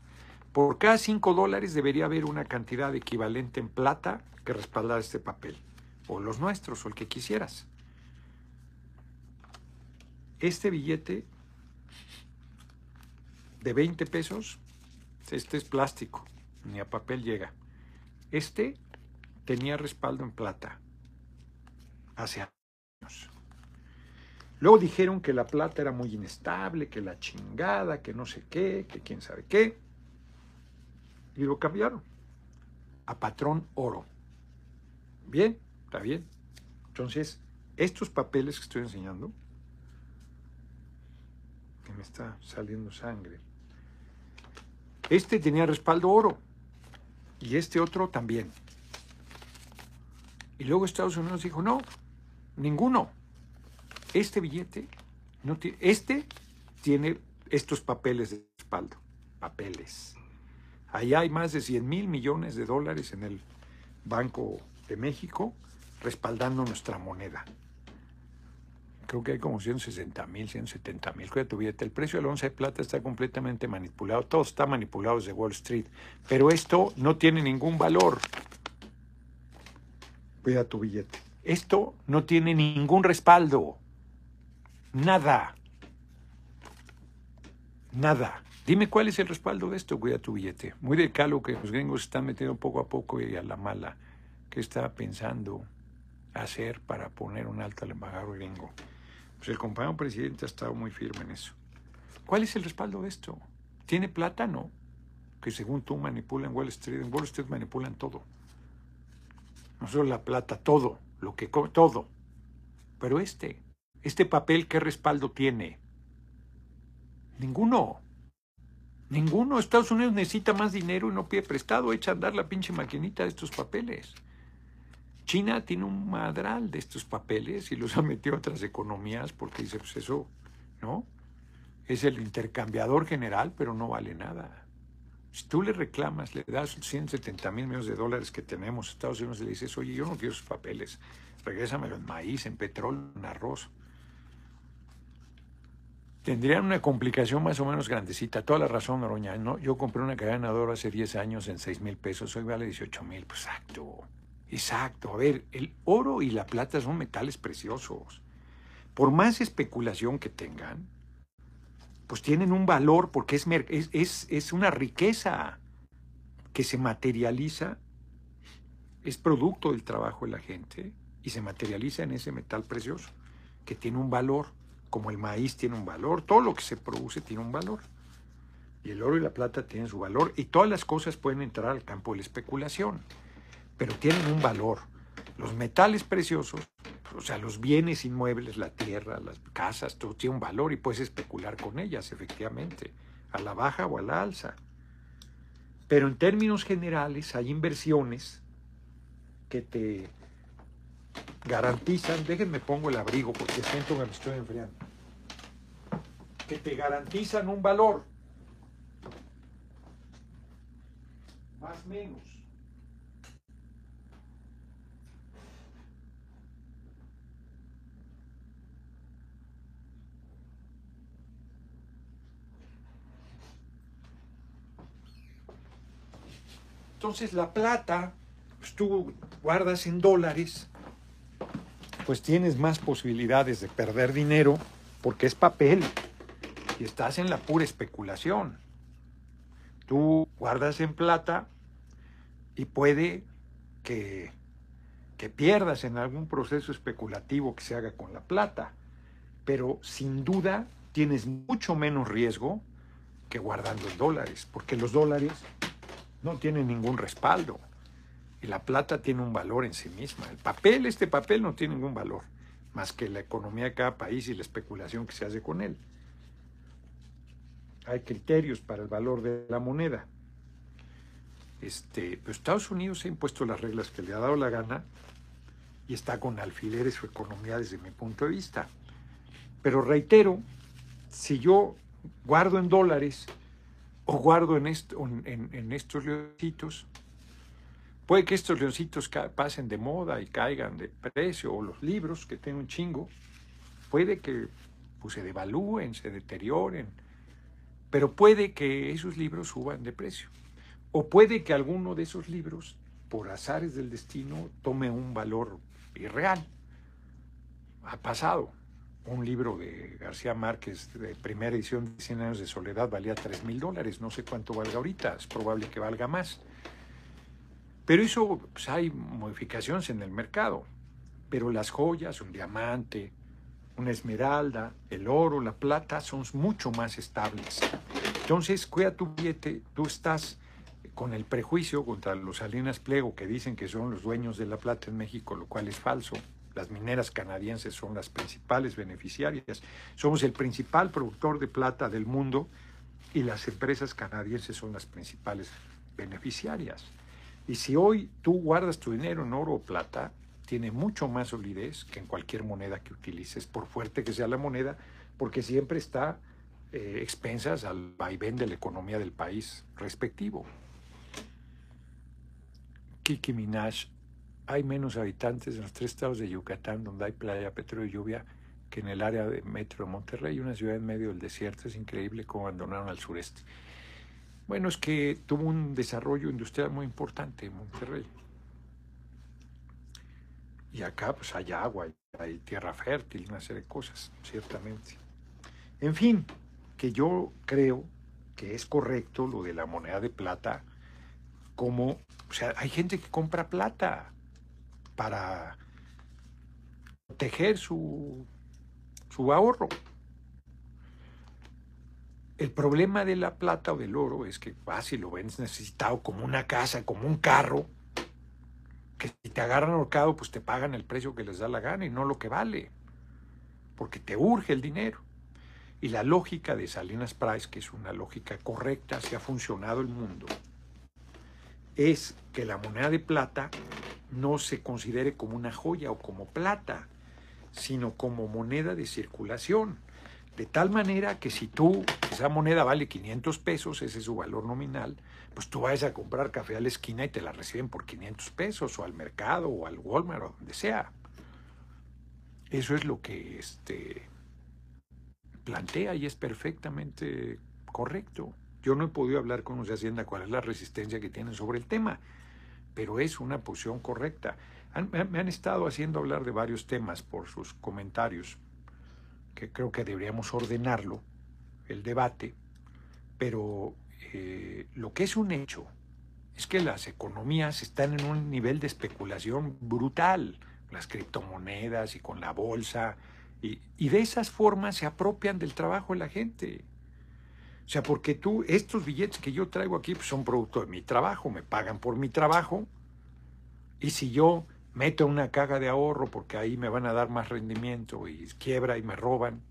Por cada 5 dólares debería haber una cantidad equivalente en plata que respaldara este papel. O los nuestros, o el que quisieras. Este billete de 20 pesos, este es plástico, ni a papel llega. Este tenía respaldo en plata hace años. Luego dijeron que la plata era muy inestable, que la chingada, que no sé qué, que quién sabe qué. Y lo cambiaron a patrón oro. Bien, está bien. Entonces, estos papeles que estoy enseñando, que me está saliendo sangre, este tenía respaldo oro y este otro también. Y luego Estados Unidos dijo, no, ninguno. Este billete, no tiene, este tiene estos papeles de respaldo. Papeles. Allá hay más de 100 mil millones de dólares en el Banco de México respaldando nuestra moneda. Creo que hay como 160 mil, 170 mil. Cuida tu billete. El precio del once de plata está completamente manipulado. Todo está manipulado desde Wall Street. Pero esto no tiene ningún valor. Cuida tu billete. Esto no tiene ningún respaldo. Nada. Nada. Dime cuál es el respaldo de esto, cuida tu billete. Muy de calo que los gringos están metiendo poco a poco y a la mala. ¿Qué está pensando hacer para poner un alto al embajador gringo? Pues el compañero presidente ha estado muy firme en eso. ¿Cuál es el respaldo de esto? ¿Tiene plata? No. Que según tú manipulan Wall Street. En Wall Street manipulan todo no solo la plata, todo, lo que todo. Pero este, este papel, ¿qué respaldo tiene? Ninguno. Ninguno. Estados Unidos necesita más dinero y no pide prestado, echa a andar la pinche maquinita de estos papeles. China tiene un madral de estos papeles y los *laughs* ha metido a otras economías porque dice, pues eso, ¿no? Es el intercambiador general, pero no vale nada. Si tú le reclamas, le das 170 mil millones de dólares que tenemos a Estados Unidos y le dices, oye, yo no quiero esos papeles, regrésamelo en maíz, en petróleo, en arroz. Tendrían una complicación más o menos grandecita. Toda la razón, Noroña. ¿no? Yo compré una cadena de oro hace 10 años en 6 mil pesos, hoy vale 18 mil. Pues exacto, exacto. A ver, el oro y la plata son metales preciosos. Por más especulación que tengan, pues tienen un valor porque es, es, es una riqueza que se materializa, es producto del trabajo de la gente y se materializa en ese metal precioso que tiene un valor, como el maíz tiene un valor, todo lo que se produce tiene un valor. Y el oro y la plata tienen su valor y todas las cosas pueden entrar al campo de la especulación, pero tienen un valor. Los metales preciosos o sea, los bienes inmuebles, la tierra, las casas, todo tiene un valor y puedes especular con ellas, efectivamente, a la baja o a la alza. Pero en términos generales hay inversiones que te garantizan, déjenme pongo el abrigo porque siento que me estoy enfriando, que te garantizan un valor, más menos. Entonces la plata, pues tú guardas en dólares, pues tienes más posibilidades de perder dinero porque es papel y estás en la pura especulación. Tú guardas en plata y puede que, que pierdas en algún proceso especulativo que se haga con la plata, pero sin duda tienes mucho menos riesgo que guardando en dólares, porque los dólares no tiene ningún respaldo. Y la plata tiene un valor en sí misma. El papel, este papel no tiene ningún valor, más que la economía de cada país y la especulación que se hace con él. Hay criterios para el valor de la moneda. Este, pero Estados Unidos ha impuesto las reglas que le ha dado la gana y está con alfileres su economía desde mi punto de vista. Pero reitero, si yo guardo en dólares o guardo en, esto, en, en estos leoncitos. Puede que estos leoncitos pasen de moda y caigan de precio, o los libros, que tengo un chingo, puede que pues, se devalúen, se deterioren, pero puede que esos libros suban de precio. O puede que alguno de esos libros, por azares del destino, tome un valor irreal. Ha pasado. Un libro de García Márquez de primera edición de 100 años de soledad valía 3 mil dólares. No sé cuánto valga ahorita. Es probable que valga más. Pero eso, pues hay modificaciones en el mercado. Pero las joyas, un diamante, una esmeralda, el oro, la plata, son mucho más estables. Entonces, cuida tu billete, tú estás con el prejuicio contra los Salinas Pliego que dicen que son los dueños de la plata en México, lo cual es falso. Las mineras canadienses son las principales beneficiarias. Somos el principal productor de plata del mundo y las empresas canadienses son las principales beneficiarias. Y si hoy tú guardas tu dinero en oro o plata, tiene mucho más solidez que en cualquier moneda que utilices, por fuerte que sea la moneda, porque siempre está eh, expensas al vaivén de la economía del país respectivo. Kiki Minaj, hay menos habitantes en los tres estados de Yucatán, donde hay playa, petróleo y lluvia, que en el área de Metro de Monterrey, una ciudad en medio del desierto. Es increíble cómo abandonaron al sureste. Bueno, es que tuvo un desarrollo industrial muy importante en Monterrey. Y acá pues hay agua, hay tierra fértil, una serie de cosas, ciertamente. En fin, que yo creo que es correcto lo de la moneda de plata como, o sea, hay gente que compra plata para proteger su, su ahorro. El problema de la plata o del oro es que vas si lo ves necesitado como una casa, como un carro, que si te agarran ahorcado, pues te pagan el precio que les da la gana y no lo que vale, porque te urge el dinero. Y la lógica de Salinas Price, que es una lógica correcta, si ha funcionado el mundo, es que la moneda de plata no se considere como una joya o como plata, sino como moneda de circulación. De tal manera que si tú, esa moneda vale 500 pesos, ese es su valor nominal, pues tú vas a comprar café a la esquina y te la reciben por 500 pesos, o al mercado, o al Walmart, o donde sea. Eso es lo que este, plantea y es perfectamente correcto. Yo no he podido hablar con los de Hacienda cuál es la resistencia que tienen sobre el tema, pero es una posición correcta. me han estado haciendo hablar de varios temas por sus comentarios, que creo que deberíamos ordenarlo, el debate, pero eh, lo que es un hecho es que las economías están en un nivel de especulación brutal, las criptomonedas y con la bolsa, y, de esas formas se apropian del trabajo de la gente. O sea, porque tú, estos billetes que yo traigo aquí pues, son producto de mi trabajo, me pagan por mi trabajo. Y si yo meto una caja de ahorro porque ahí me van a dar más rendimiento y quiebra y me roban,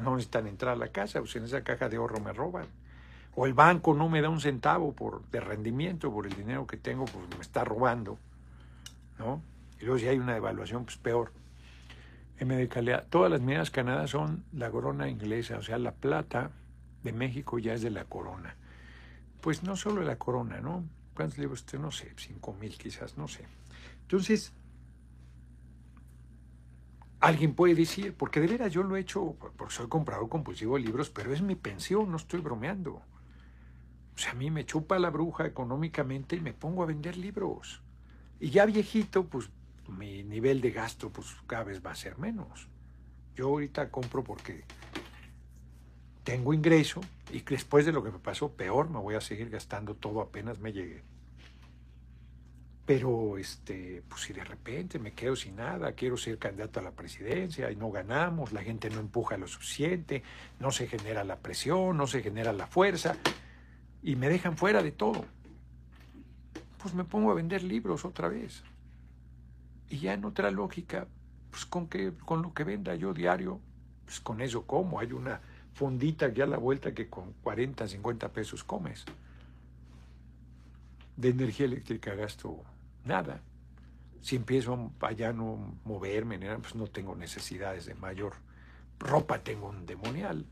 no necesitan entrar a la casa, pues en esa caja de ahorro me roban. O el banco no me da un centavo por, de rendimiento por el dinero que tengo, pues me está robando. ¿no? Y luego si hay una devaluación, pues peor. M de Todas las minas canadas son la corona inglesa, o sea, la plata de México ya es de la corona. Pues no solo de la corona, ¿no? ¿Cuántos libros? No sé, cinco mil quizás, no sé. Entonces, alguien puede decir, porque de veras yo lo he hecho, porque soy comprador compulsivo de libros, pero es mi pensión, no estoy bromeando. O sea, a mí me chupa la bruja económicamente y me pongo a vender libros. Y ya viejito, pues mi nivel de gasto pues cada vez va a ser menos. Yo ahorita compro porque tengo ingreso y después de lo que me pasó, peor, me voy a seguir gastando todo apenas me llegue. Pero, este, pues si de repente me quedo sin nada, quiero ser candidato a la presidencia y no ganamos, la gente no empuja lo suficiente, no se genera la presión, no se genera la fuerza y me dejan fuera de todo, pues me pongo a vender libros otra vez. Y ya en otra lógica, pues con, que, con lo que venda yo diario, pues con eso como. Hay una fondita aquí a la vuelta que con 40, 50 pesos comes. De energía eléctrica gasto nada. Si empiezo allá no moverme, pues no tengo necesidades de mayor ropa, tengo un demonial.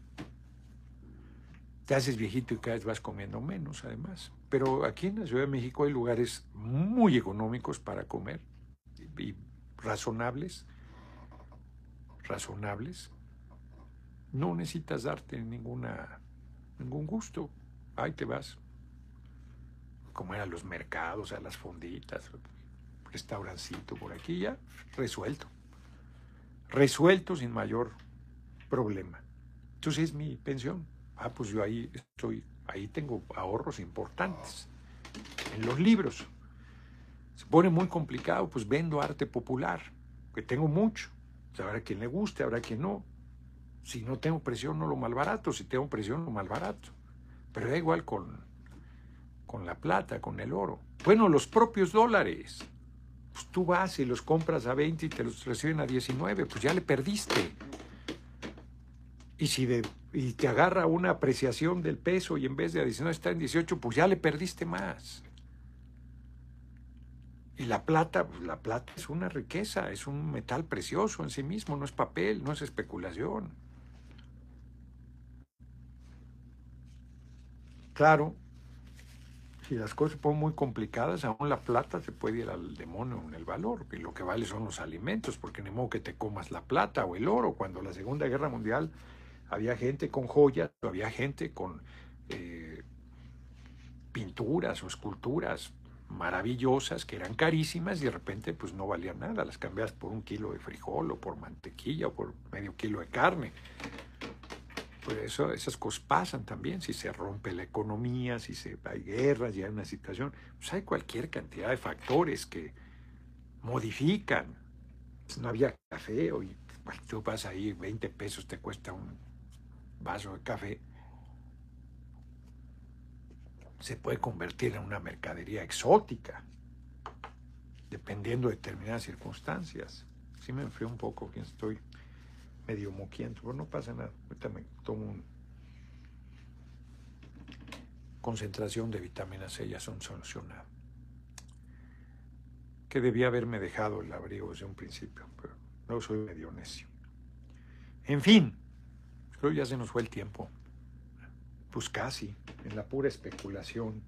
te haces viejito y cada vez vas comiendo menos, además. Pero aquí en la Ciudad de México hay lugares muy económicos para comer y razonables, razonables. No necesitas darte ninguna, ningún gusto. Ahí te vas. Como eran los mercados, a las fonditas, restaurancito por aquí, ya resuelto. Resuelto sin mayor problema. Entonces es mi pensión. Ah, pues yo ahí estoy, ahí tengo ahorros importantes. En los libros. Se pone muy complicado, pues vendo arte popular, que tengo mucho. habrá quien le guste, habrá quien no. Si no tengo presión, no lo malbarato. Si tengo presión, lo malbarato. Pero da igual con, con la plata, con el oro. Bueno, los propios dólares. Pues tú vas y los compras a 20 y te los reciben a 19, pues ya le perdiste. Y si te agarra una apreciación del peso y en vez de a 19 está en 18, pues ya le perdiste más. Y la plata, pues la plata es una riqueza, es un metal precioso en sí mismo, no es papel, no es especulación. Claro, si las cosas se ponen muy complicadas, aún la plata se puede ir al demonio en el valor, y lo que vale son los alimentos, porque ni modo que te comas la plata o el oro. Cuando la Segunda Guerra Mundial había gente con joyas, había gente con eh, pinturas o esculturas maravillosas que eran carísimas y de repente pues no valían nada, las cambias por un kilo de frijol o por mantequilla o por medio kilo de carne. Pues eso, esas cosas pasan también, si se rompe la economía, si se, hay guerras, y hay una situación, pues hay cualquier cantidad de factores que modifican. Pues no había café, hoy tú vas ahí, 20 pesos te cuesta un vaso de café, se puede convertir en una mercadería exótica, dependiendo de determinadas circunstancias. Sí me enfrío un poco, que estoy medio moquiento, pero no pasa nada. Ahorita me tomo un concentración de vitamina C, ya son solucionadas. Que debía haberme dejado el abrigo desde un principio, pero no soy medio necio. En fin, Creo ya se nos fue el tiempo. Pues casi, en la pura especulación.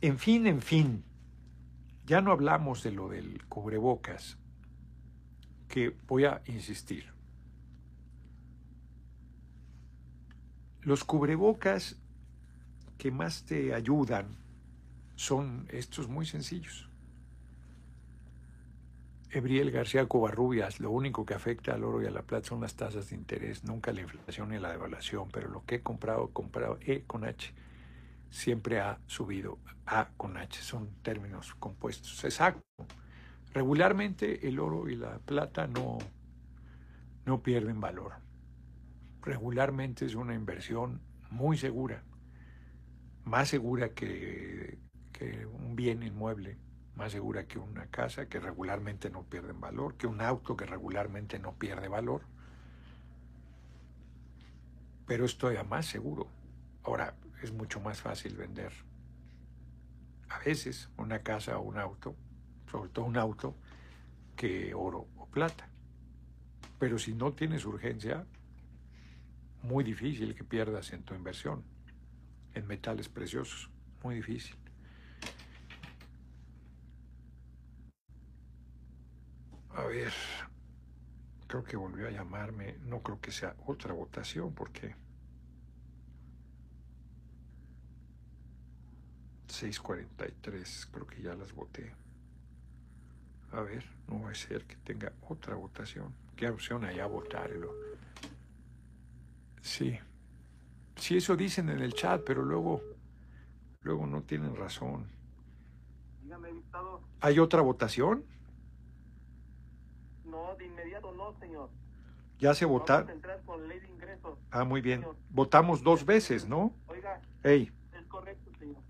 En fin, en fin, ya no hablamos de lo del cubrebocas, que voy a insistir. Los cubrebocas que más te ayudan son estos muy sencillos. Ebriel García Covarrubias, lo único que afecta al oro y a la plata son las tasas de interés, nunca la inflación ni la devaluación, pero lo que he comprado, comprado E con H, siempre ha subido A con H, son términos compuestos. Exacto. Regularmente el oro y la plata no, no pierden valor. Regularmente es una inversión muy segura, más segura que, que un bien inmueble más segura que una casa que regularmente no pierde valor, que un auto que regularmente no pierde valor. Pero esto ya más seguro. Ahora, es mucho más fácil vender a veces una casa o un auto, sobre todo un auto, que oro o plata. Pero si no tienes urgencia, muy difícil que pierdas en tu inversión en metales preciosos, muy difícil. A ver, creo que volvió a llamarme. No creo que sea otra votación porque... 6.43, creo que ya las voté. A ver, no va a ser que tenga otra votación. ¿Qué opción hay a votarlo? Sí. Sí, eso dicen en el chat, pero luego, luego no tienen razón.
Dígame.
¿Hay otra votación?
No, de inmediato no, señor.
Ya se votaron. Ah, muy bien. Votamos dos veces, ¿no?
Oiga.
Ey.
Es correcto, señor.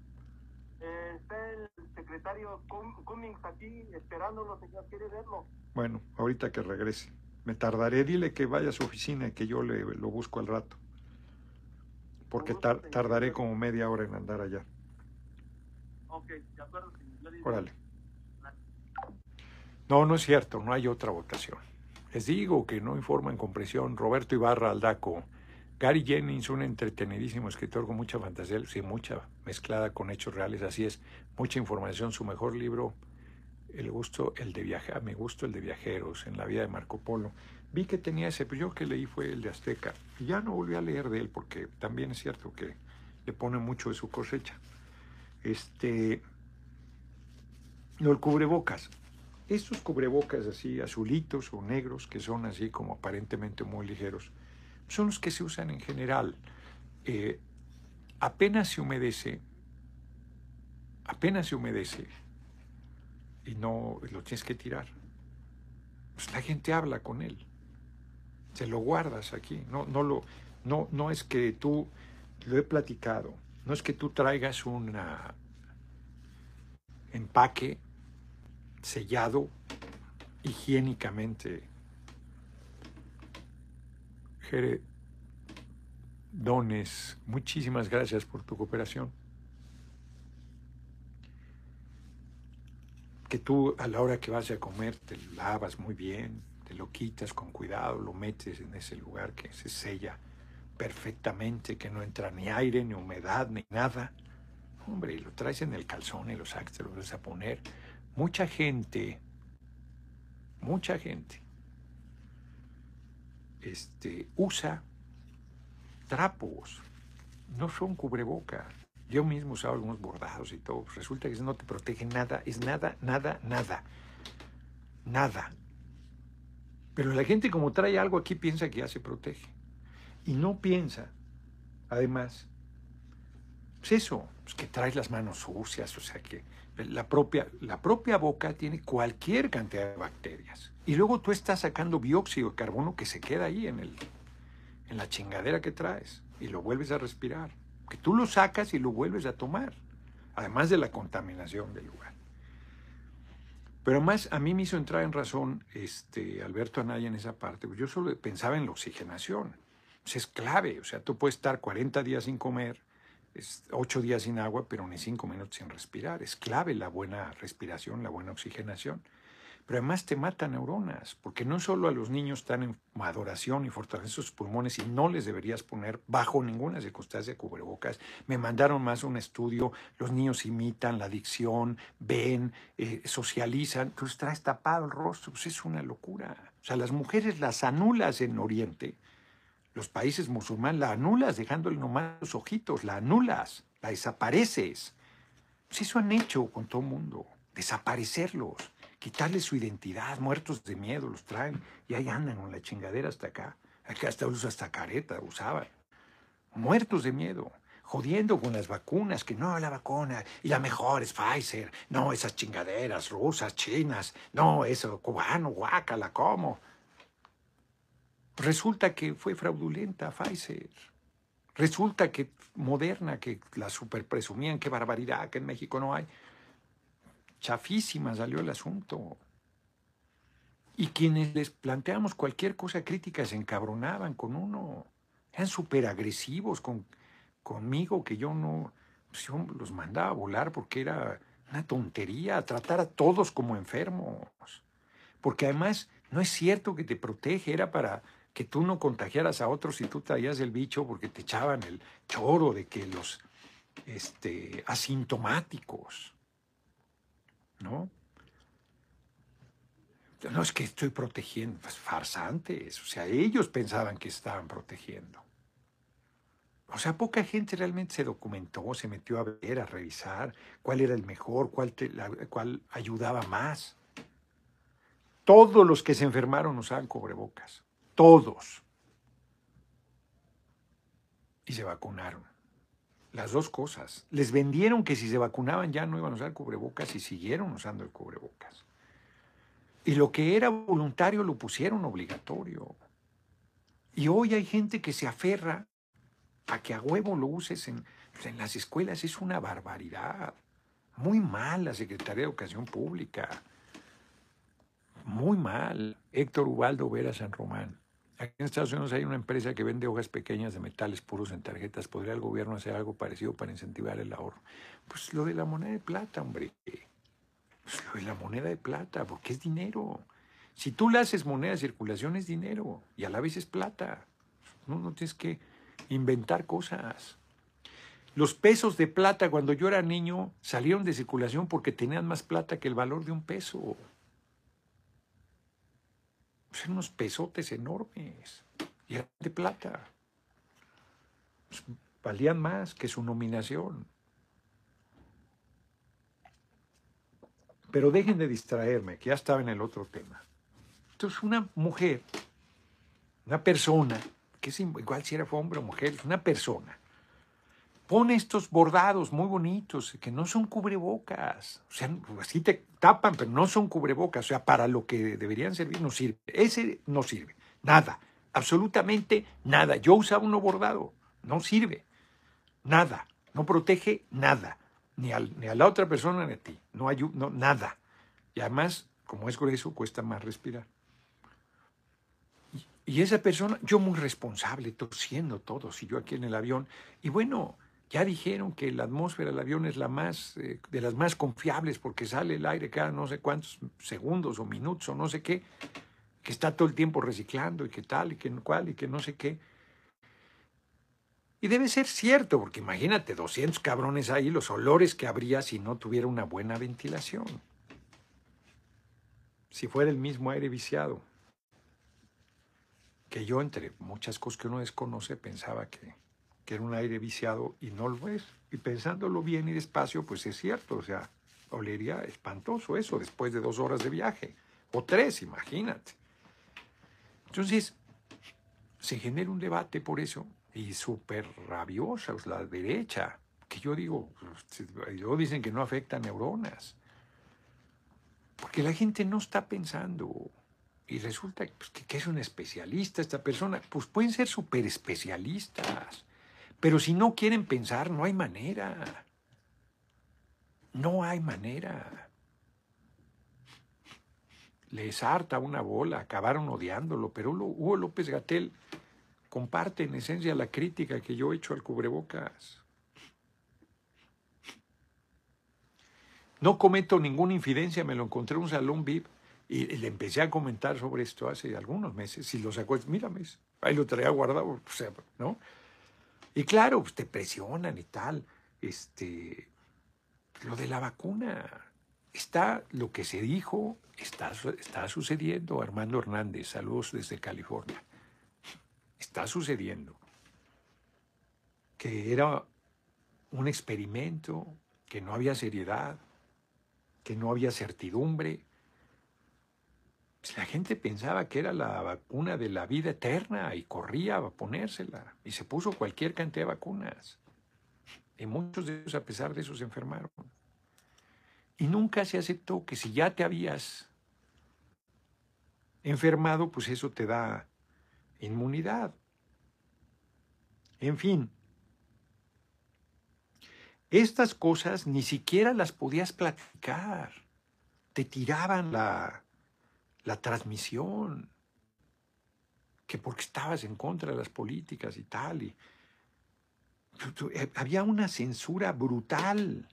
Eh, está el secretario Cummings aquí esperándolo, señor. ¿Quiere verlo?
Bueno, ahorita que regrese. Me tardaré. Dile que vaya a su oficina y que yo le lo busco al rato. Porque tardaré como media hora en andar allá.
Ok, de acuerdo, señor.
Órale. No, no es cierto, no hay otra votación. Les digo que no informan con presión. Roberto Ibarra Aldaco, Gary Jennings, un entretenidísimo escritor con mucha fantasía, sí, mucha mezclada con hechos reales, así es, mucha información. Su mejor libro, El gusto, el de viajar, me gusto el de viajeros, en la vida de Marco Polo. Vi que tenía ese, pero yo que leí fue el de Azteca. Ya no volví a leer de él porque también es cierto que le pone mucho de su cosecha. Este, no, el cubrebocas. Estos cubrebocas así azulitos o negros, que son así como aparentemente muy ligeros, son los que se usan en general. Eh, apenas se humedece, apenas se humedece y no lo tienes que tirar. Pues la gente habla con él. Se lo guardas aquí. No, no, lo, no, no es que tú, lo he platicado, no es que tú traigas un empaque sellado higiénicamente. Dones, muchísimas gracias por tu cooperación. Que tú a la hora que vas a comer te lavas muy bien, te lo quitas con cuidado, lo metes en ese lugar que se sella perfectamente, que no entra ni aire, ni humedad, ni nada. Hombre, y lo traes en el calzón y lo sacas, te lo vas a poner mucha gente, mucha gente, este, usa trapos, no son cubrebocas. Yo mismo usaba algunos bordados y todo. Resulta que no te protege nada, es nada, nada, nada. Nada. Pero la gente como trae algo aquí piensa que ya se protege. Y no piensa, además, pues eso, pues que traes las manos sucias, o sea que la propia, la propia boca tiene cualquier cantidad de bacterias. Y luego tú estás sacando dióxido de carbono que se queda ahí en, el, en la chingadera que traes y lo vuelves a respirar. Que tú lo sacas y lo vuelves a tomar. Además de la contaminación del lugar. Pero más a mí me hizo entrar en razón este, Alberto Anaya en esa parte. Yo solo pensaba en la oxigenación. Pues es clave. O sea, tú puedes estar 40 días sin comer ocho días sin agua, pero ni cinco minutos sin respirar. Es clave la buena respiración, la buena oxigenación. Pero además te mata neuronas, porque no solo a los niños están en madoración y fortalecen sus pulmones y no les deberías poner bajo ninguna circunstancia cubrebocas. Me mandaron más un estudio, los niños imitan la adicción, ven, eh, socializan, pero traes tapado el rostro, pues es una locura. O sea, las mujeres las anulas en Oriente, los países musulmanes la anulas, dejándole nomás los ojitos, la anulas, la desapareces. Pues eso han hecho con todo el mundo, desaparecerlos, quitarles su identidad, muertos de miedo, los traen y ahí andan con la chingadera hasta acá. Acá hasta usa hasta careta, usaban. Muertos de miedo, jodiendo con las vacunas, que no, la vacuna, y la mejor es Pfizer, no, esas chingaderas rusas, chinas, no, eso cubano, guácala, ¿cómo? Resulta que fue fraudulenta Pfizer. Resulta que Moderna, que la super presumían, qué barbaridad, que en México no hay. Chafísima salió el asunto. Y quienes les planteamos cualquier cosa crítica se encabronaban con uno. Eran súper agresivos con, conmigo, que yo no. Pues yo los mandaba a volar porque era una tontería tratar a todos como enfermos. Porque además no es cierto que te protege, era para que tú no contagiaras a otros si tú traías el bicho porque te echaban el choro de que los este, asintomáticos, ¿no? No es que estoy protegiendo, pues farsantes, o sea, ellos pensaban que estaban protegiendo. O sea, poca gente realmente se documentó, se metió a ver, a revisar cuál era el mejor, cuál, cuál ayudaba más. Todos los que se enfermaron usaban cubrebocas todos. Y se vacunaron. Las dos cosas. Les vendieron que si se vacunaban ya no iban a usar cubrebocas y siguieron usando el cubrebocas. Y lo que era voluntario lo pusieron obligatorio. Y hoy hay gente que se aferra a que a huevo lo uses en, en las escuelas. Es una barbaridad. Muy mal la Secretaría de Educación Pública. Muy mal. Héctor Ubaldo Vera San Román. Aquí en Estados Unidos hay una empresa que vende hojas pequeñas de metales puros en tarjetas. ¿Podría el gobierno hacer algo parecido para incentivar el ahorro? Pues lo de la moneda de plata, hombre. Pues lo de la moneda de plata, porque es dinero. Si tú le haces moneda de circulación es dinero y a la vez es plata. No, no tienes que inventar cosas. Los pesos de plata cuando yo era niño salieron de circulación porque tenían más plata que el valor de un peso. Eran unos pesotes enormes y eran de plata. Pues, valían más que su nominación. Pero dejen de distraerme, que ya estaba en el otro tema. Entonces, una mujer, una persona, que es igual si era hombre o mujer, una persona, pone estos bordados muy bonitos, que no son cubrebocas. O sea, así te tapan, pero no son cubrebocas. O sea, para lo que deberían servir no sirve. Ese no sirve. Nada. Absolutamente nada. Yo usaba uno bordado. No sirve. Nada. No protege nada ni, ni a la otra persona ni a ti. No hay no, nada. Y además, como es grueso, cuesta más respirar. Y, esa persona, yo muy responsable, tosiendo todo, si yo aquí en el avión. Y bueno, ya dijeron que la atmósfera del avión es la más, eh, de las más confiables porque sale el aire cada no sé cuántos segundos o minutos o no sé qué, que está todo el tiempo reciclando y que tal y que cual y que no sé qué. Y debe ser cierto, porque imagínate, 200 cabrones ahí, los olores que habría si no tuviera una buena ventilación. Si fuera el mismo aire viciado. Que yo, entre muchas cosas que uno desconoce, pensaba que, que era un aire viciado y no lo es. Y pensándolo bien y despacio, pues es cierto, o sea, olería espantoso eso después de dos horas de viaje. O tres, imagínate. Entonces, se genera un debate por eso y súper rabiosos, la derecha, que yo digo, yo dicen que no afecta neuronas, porque la gente no está pensando. Y resulta pues, que, que, es un especialista esta persona. Pues pueden ser súper especialistas. Pero si no quieren pensar, no hay manera. No hay manera. Les harta una bola, acabaron odiándolo, pero Hugo López Gatel comparte en esencia la crítica que yo he hecho al cubrebocas. No cometo ninguna infidencia, me lo encontré en un salón VIP y le empecé a comentar sobre esto hace algunos meses. Si lo sacó, mírame, ahí lo traía guardado, ¿no? Y claro, pues te presionan y tal. Este, lo de la vacuna, está lo que se dijo, está, está sucediendo. Armando Hernández, saludos desde California está sucediendo, que era un experimento, que no había seriedad, que no había certidumbre. Pues la gente pensaba que era la vacuna de la vida eterna y corría a ponérsela y se puso cualquier cantidad de vacunas. Y muchos de ellos, a pesar de eso, se enfermaron. Y nunca se aceptó que si ya te habías enfermado, pues eso te da inmunidad. En fin, estas cosas ni siquiera las podías platicar. Te tiraban la, la transmisión, que porque estabas en contra de las políticas y tal. Y, eh, había una censura brutal,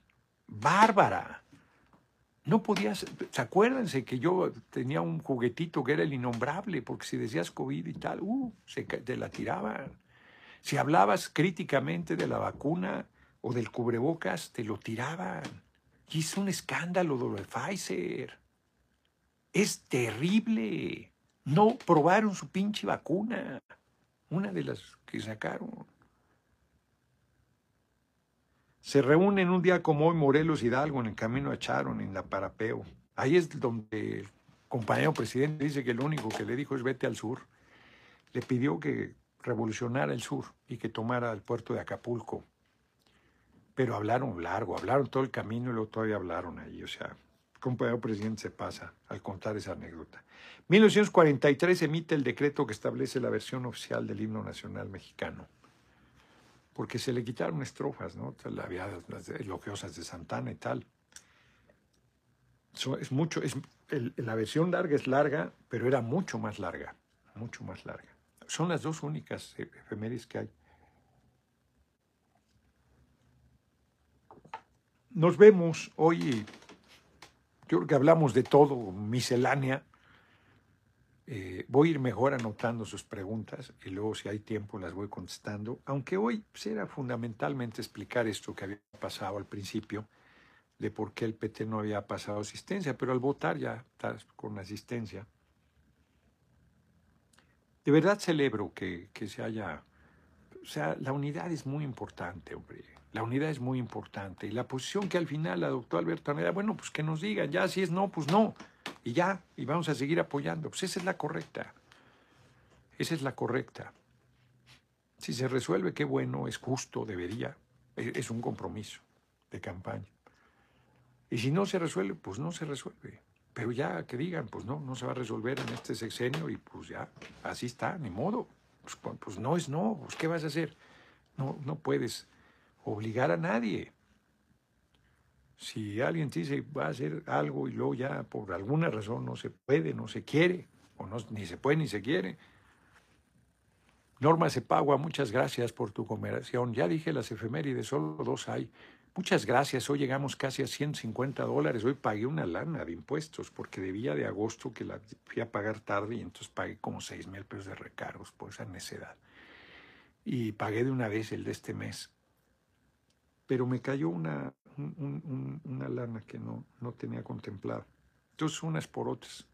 bárbara. No podías, ¿se acuérdense que yo tenía un juguetito que era el innombrable? Porque si decías COVID y tal, uh, se, te la tiraban. Si hablabas críticamente de la vacuna o del cubrebocas, te lo tiraban. Y es un escándalo lo de Pfizer. Es terrible. No probaron su pinche vacuna. Una de las que sacaron. Se reúnen un día como hoy Morelos Hidalgo en el camino a Charon, en la Parapeo. Ahí es donde el compañero presidente dice que lo único que le dijo es vete al sur. Le pidió que revolucionara el sur y que tomara el puerto de Acapulco. Pero hablaron largo, hablaron todo el camino y luego todavía hablaron ahí. O sea, compañero presidente se pasa al contar esa anécdota. 1943 emite el decreto que establece la versión oficial del himno nacional mexicano porque se le quitaron estrofas, ¿no? Las elogiosas de Santana y tal. es mucho, la versión larga es larga, pero era mucho más larga, mucho más larga. Son las dos únicas efemérides que hay. Nos vemos hoy, yo creo que hablamos de todo, miscelánea. Eh, voy a ir mejor anotando sus preguntas y luego si hay tiempo las voy contestando, aunque hoy pues, fundamentalmente explicar esto que había pasado al principio, de por qué el PT no había pasado asistencia, pero al votar ya está con asistencia. De verdad celebro que, que se haya... O sea, la unidad es muy importante, hombre. La unidad es muy importante. Y la posición que al final adoptó Alberto Aneda, bueno, pues que nos digan, ya si es no, pues no. Y ya, y vamos a seguir apoyando. Pues esa es la correcta. Esa es la correcta. Si se resuelve, qué bueno, es justo, debería. E, es un compromiso de campaña. Y si no se resuelve, pues no se resuelve. Pero ya que digan, pues no, no se va a resolver en este sexenio y pues ya, así está, ni modo. Pues, pues no es no, pues ¿qué vas a hacer? No, no puedes obligar a nadie. Si alguien dice va a hacer algo y luego ya por alguna razón no se puede, no se quiere, o no, ni se puede ni se quiere. Norma Cepagua, muchas gracias por tu conversación. Ya dije las efemérides, solo dos hay. Muchas gracias. Hoy llegamos casi a 150 dólares. Hoy pagué una lana de impuestos porque debía de agosto que la fui a pagar tarde y entonces pagué como 6 mil pesos de recargos por esa necedad. Y pagué de una vez el de este mes pero me cayó una, una lana que no, no tenía contemplada. Entonces, unas por otras.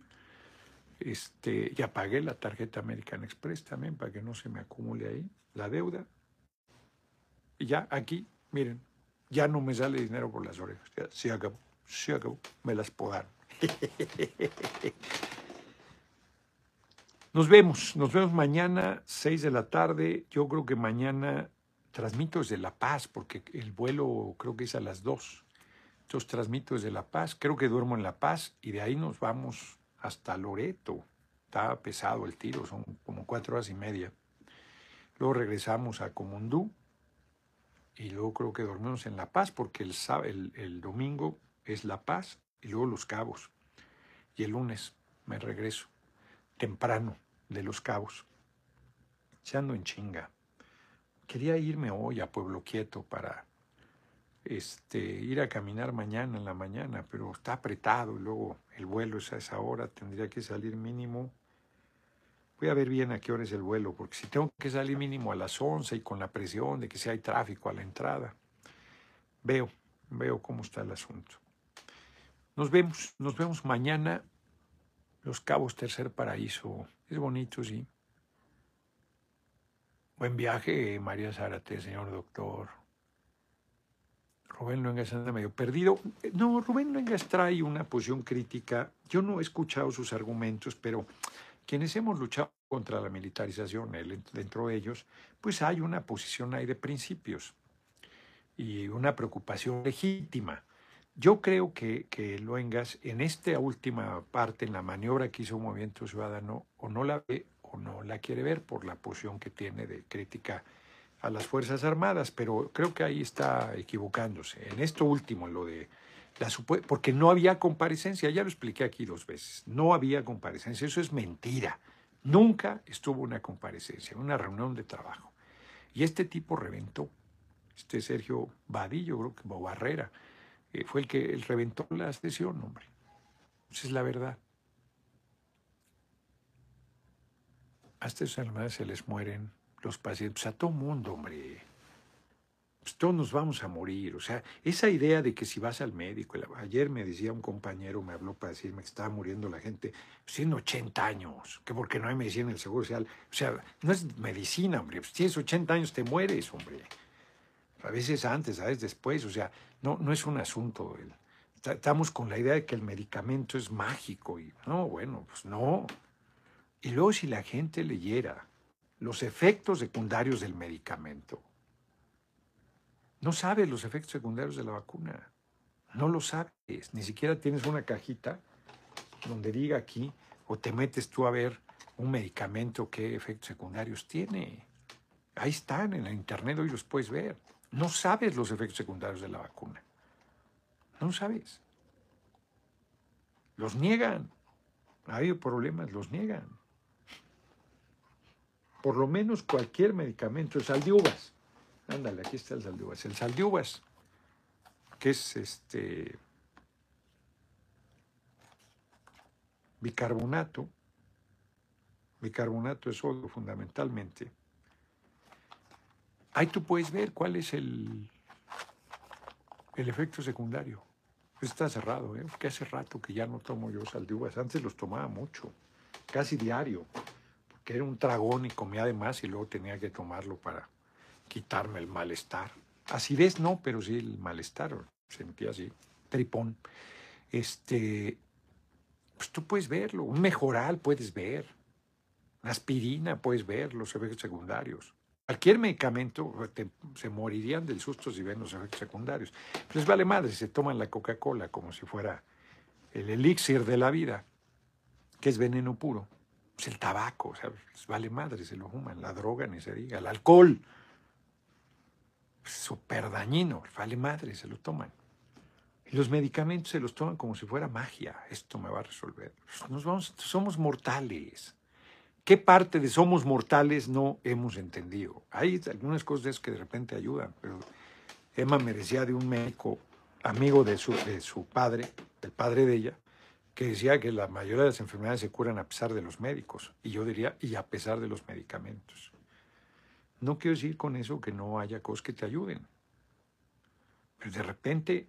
Este, ya pagué la tarjeta American Express también para que no se me acumule ahí la deuda. Y ya aquí, miren, ya no me sale dinero por las orejas. Ya, se acabó, se acabó, me las podaron. *laughs* Nos vemos, nos vemos mañana, 6 de la tarde. Yo creo que mañana transmito desde La Paz, porque el vuelo creo que es a las 2. Entonces transmito desde La Paz, creo que duermo en La Paz y de ahí nos vamos hasta Loreto. Está pesado el tiro, son como cuatro horas y media. Luego regresamos a Comundú y luego creo que dormimos en La Paz porque el, el, el domingo es La Paz y luego Los Cabos. Y el lunes me regreso temprano de Los Cabos. ando en chinga. Quería irme hoy a Pueblo Quieto para este, ir a caminar mañana en la mañana, pero está apretado y luego el vuelo es a esa hora, tendría que salir mínimo. Voy a ver bien a qué hora es el vuelo, porque si tengo que salir mínimo a las 11 y con la presión de que si hay tráfico a la entrada, veo, veo cómo está el asunto. Nos vemos, nos vemos mañana, Los Cabos Tercer Paraíso. Es bonito, sí. Buen viaje, María Zárate, señor doctor. Rubén Luengas anda medio perdido. No, Rubén Luengas trae una posición crítica. Yo no he escuchado sus argumentos, pero quienes hemos luchado contra la militarización, dentro de ellos, pues hay una posición ahí de principios y una preocupación legítima. Yo creo que, que Luengas, en esta última parte, en la maniobra que hizo Movimiento Ciudadano, o no la ve no la quiere ver por la posición que tiene de crítica a las Fuerzas Armadas, pero creo que ahí está equivocándose. En esto último, lo de la porque no había comparecencia, ya lo expliqué aquí dos veces, no había comparecencia, eso es mentira. Nunca estuvo una comparecencia, una reunión de trabajo. Y este tipo reventó, este Sergio Vadillo, creo que Barrera, eh, fue el que reventó la sesión, hombre. Esa es la verdad. A estas enfermedades se les mueren los pacientes, a todo mundo, hombre. Pues todos nos vamos a morir. O sea, esa idea de que si vas al médico, ayer me decía un compañero, me habló para decirme que estaba muriendo la gente, pues tiene 80 años, que porque no hay medicina en el Seguro Social. O sea, no es medicina, hombre. Pues tienes 80 años, te mueres, hombre. A veces antes, a veces después. O sea, no, no es un asunto. Estamos con la idea de que el medicamento es mágico. Y no, bueno, pues no. Y luego si la gente leyera los efectos secundarios del medicamento, no sabes los efectos secundarios de la vacuna. No lo sabes. Ni siquiera tienes una cajita donde diga aquí o te metes tú a ver un medicamento qué efectos secundarios tiene. Ahí están en la internet, hoy los puedes ver. No sabes los efectos secundarios de la vacuna. No sabes. Los niegan. Ha habido problemas, los niegan por lo menos cualquier medicamento, el sal. Ándale, aquí está el sal de uvas. El sal que es este bicarbonato, bicarbonato de sodio fundamentalmente, ahí tú puedes ver cuál es el, el efecto secundario. Está cerrado, ¿eh? que hace rato que ya no tomo yo sal de uvas. Antes los tomaba mucho, casi diario, era un tragón y comía de más y luego tenía que tomarlo para quitarme el malestar. Acidez no, pero sí el malestar, sentía así, tripón. Este, pues tú puedes verlo, un mejoral puedes ver, una aspirina puedes ver los efectos secundarios. Cualquier medicamento se morirían del susto si ven los efectos secundarios. Pero les vale madre se toman la Coca-Cola como si fuera el elixir de la vida, que es veneno puro. Es el tabaco, o sea, les vale madre, se lo fuman, la droga ni se diga, el alcohol. Súper dañino, vale madre, se lo toman. Y los medicamentos se los toman como si fuera magia. Esto me va a resolver. Nos vamos, somos mortales. ¿Qué parte de somos mortales no hemos entendido? Hay algunas cosas que de repente ayudan, pero Emma me decía de un médico amigo de su, de su padre, del padre de ella, que decía que la mayoría de las enfermedades se curan a pesar de los médicos. Y yo diría, y a pesar de los medicamentos. No quiero decir con eso que no haya cosas que te ayuden. Pero de repente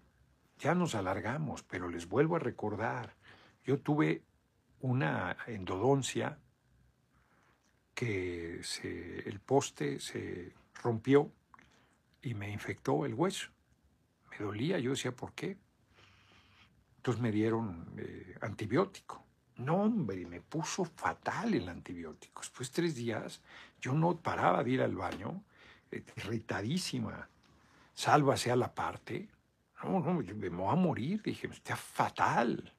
ya nos alargamos, pero les vuelvo a recordar. Yo tuve una endodoncia que el poste se rompió y me infectó el hueso. Me dolía, yo decía, ¿por qué? Entonces me dieron eh, antibiótico. No, hombre, me puso fatal el antibiótico. Después de tres días yo no paraba de ir al baño, eh, irritadísima. Sálvase a la parte. No, no, me voy a morir. Dije, está fatal.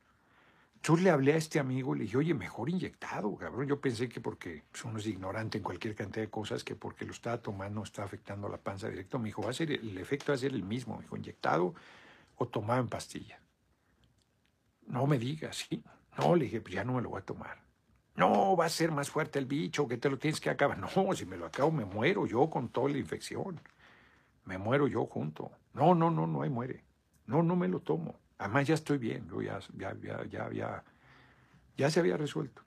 Yo le hablé a este amigo y le dije, oye, mejor inyectado, cabrón. Yo pensé que porque pues, uno es ignorante en cualquier cantidad de cosas, que porque lo estaba tomando está afectando la panza directo. Me dijo, va a ser, el efecto va a ser el mismo. Me dijo, inyectado o tomado en pastilla. No me digas, sí. No, le dije, pues ya no me lo voy a tomar. No, va a ser más fuerte el bicho, que te lo tienes que acabar. No, si me lo acabo, me muero yo con toda la infección. Me muero yo junto. No, no, no, no hay muere. No, no me lo tomo. Además ya estoy bien, yo ya, ya, ya, ya, ya, ya se había resuelto.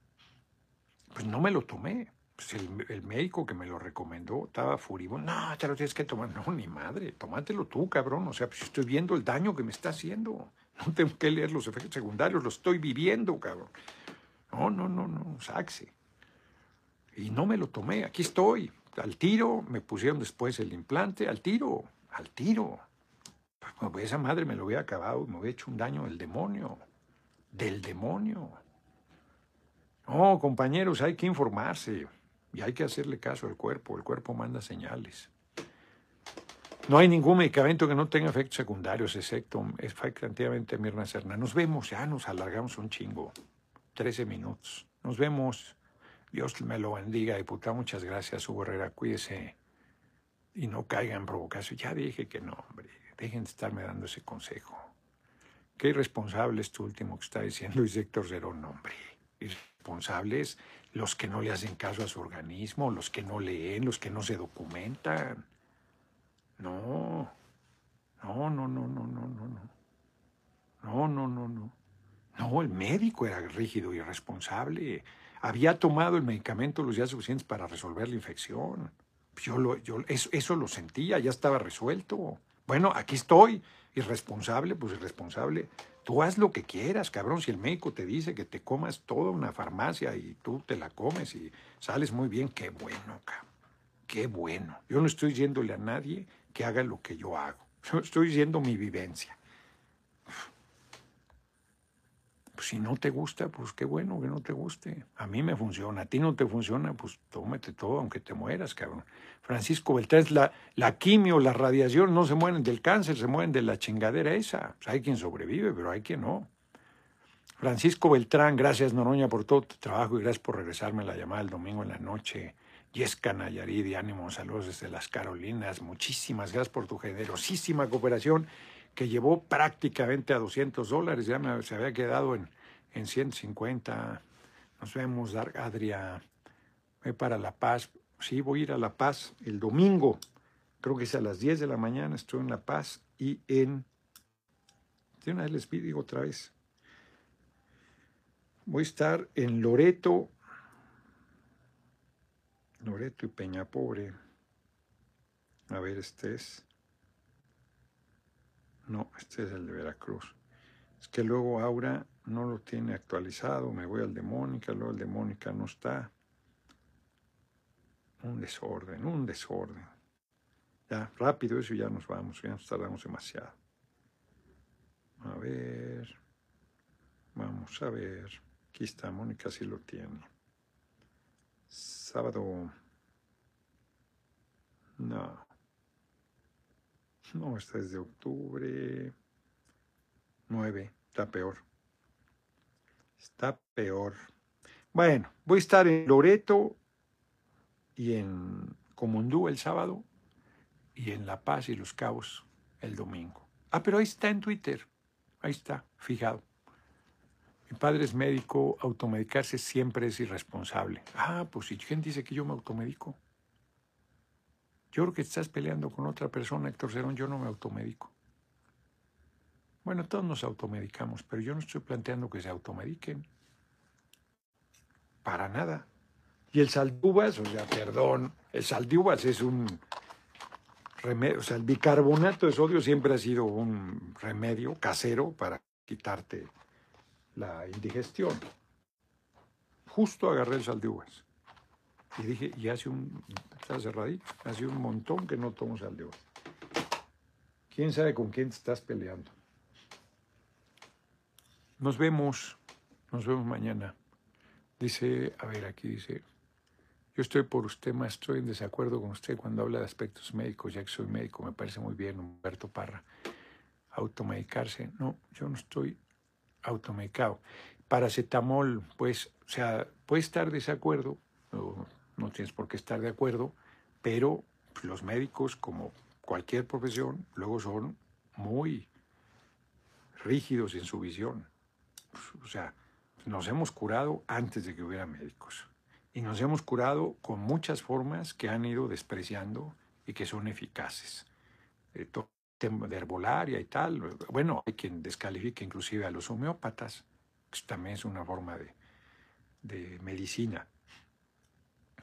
Pues no me lo tomé. Pues el, médico que me lo recomendó estaba furibundo. No, te lo tienes que tomar. No, ni madre, tómatelo tú, cabrón. O sea, pues estoy viendo el daño que me está haciendo. *laughs* No tengo que leer los efectos secundarios, lo estoy viviendo, cabrón. No, no, no, no, saxe. Y no me lo tomé, aquí estoy, al tiro, me pusieron después el implante, al tiro, al tiro. Pues esa madre me lo hubiera acabado, me hubiera hecho un daño del demonio, del demonio. No, compañeros, hay que informarse y hay que hacerle caso al cuerpo, el cuerpo manda señales. No hay ningún medicamento que no tenga efectos secundarios, excepto efectivamente Mirna Serna. Nos vemos, ya nos alargamos un chingo. 13 minutos. Nos vemos. Dios me lo bendiga, diputado. Muchas gracias, Hugo Herrera. Cuídese y no caiga en provocación. Ya dije que no, hombre. Dejen de estarme dando ese consejo. Qué irresponsable es tu último que está diciendo Luis Héctor Zerón, hombre. Irresponsables los que no le hacen caso a su organismo, los que no leen, los que no se documentan. No, no, no, no, no, no, no, no. No, no, no, no. No, el médico era rígido y irresponsable. Había tomado el medicamento los días suficientes para resolver la infección. Yo, lo, yo eso, eso lo sentía, ya estaba resuelto. Bueno, aquí estoy. Irresponsable, pues irresponsable. Tú haz lo que quieras, cabrón. Si el médico te dice que te comas toda una farmacia y tú te la comes y sales muy bien, qué bueno, cabrón. Qué bueno. Yo no estoy yéndole a nadie que haga lo que yo hago. *laughs* Estoy diciendo mi vivencia. Pues si no te gusta, pues qué bueno que no te guste. A mí me funciona. A ti no te funciona, pues tómate todo, aunque te mueras, cabrón. Francisco Beltrán, la, la quimio, la radiación no se mueren del cáncer, se mueren de la chingadera esa. Pues hay quien sobrevive, pero hay quien no. Francisco Beltrán, gracias Noroña por todo tu trabajo y gracias por regresarme la llamada el domingo en la noche. Yesca Nayaridi, ánimo, saludos desde las Carolinas. Muchísimas gracias por tu generosísima cooperación que llevó prácticamente a 200 dólares. Ya me, se había quedado en, en 150. Nos vemos, Adria. Voy para La Paz. Sí, voy a ir a La Paz el domingo. Creo que es a las 10 de la mañana. Estoy en La Paz y en... De una vez les pido otra vez. Voy a estar en Loreto Loreto y Peña Pobre. A ver, este es. No, este es el de Veracruz. Es que luego Aura no lo tiene actualizado. Me voy al de Mónica, luego el de Mónica no está. Un desorden, un desorden. Ya, rápido eso ya nos vamos, ya nos tardamos demasiado. A ver. Vamos a ver. Aquí está, Mónica sí lo tiene. Sábado. No. No, este es de octubre. 9. Está peor. Está peor. Bueno, voy a estar en Loreto y en Comundú el sábado y en La Paz y Los Cabos el domingo. Ah, pero ahí está en Twitter. Ahí está, fijado. Mi padre es médico, automedicarse siempre es irresponsable. Ah, pues si gente dice que yo me automedico. Yo creo que estás peleando con otra persona, Héctor Cerón, yo no me automedico. Bueno, todos nos automedicamos, pero yo no estoy planteando que se automediquen. Para nada. Y el saldubas, o sea, perdón, el saldubas es un remedio, o sea, el bicarbonato de sodio siempre ha sido un remedio casero para quitarte la indigestión. Justo agarré el sal de uvas. Y dije, y hace un, está cerradito, hace un montón que no tomo sal de uvas. ¿Quién sabe con quién te estás peleando? Nos vemos, nos vemos mañana. Dice, a ver, aquí dice, yo estoy por usted, más estoy en desacuerdo con usted cuando habla de aspectos médicos, ya que soy médico, me parece muy bien, Humberto Parra. Automedicarse, no, yo no estoy automedicado. Paracetamol, pues, o sea, puede estar desacuerdo, no, no tienes por qué estar de acuerdo, pero los médicos, como cualquier profesión, luego son muy rígidos en su visión. O sea, nos hemos curado antes de que hubiera médicos. Y nos hemos curado con muchas formas que han ido despreciando y que son eficaces. Eh, de herbolaria y tal. Bueno, hay quien descalifica inclusive a los homeópatas, que también es una forma de, de medicina.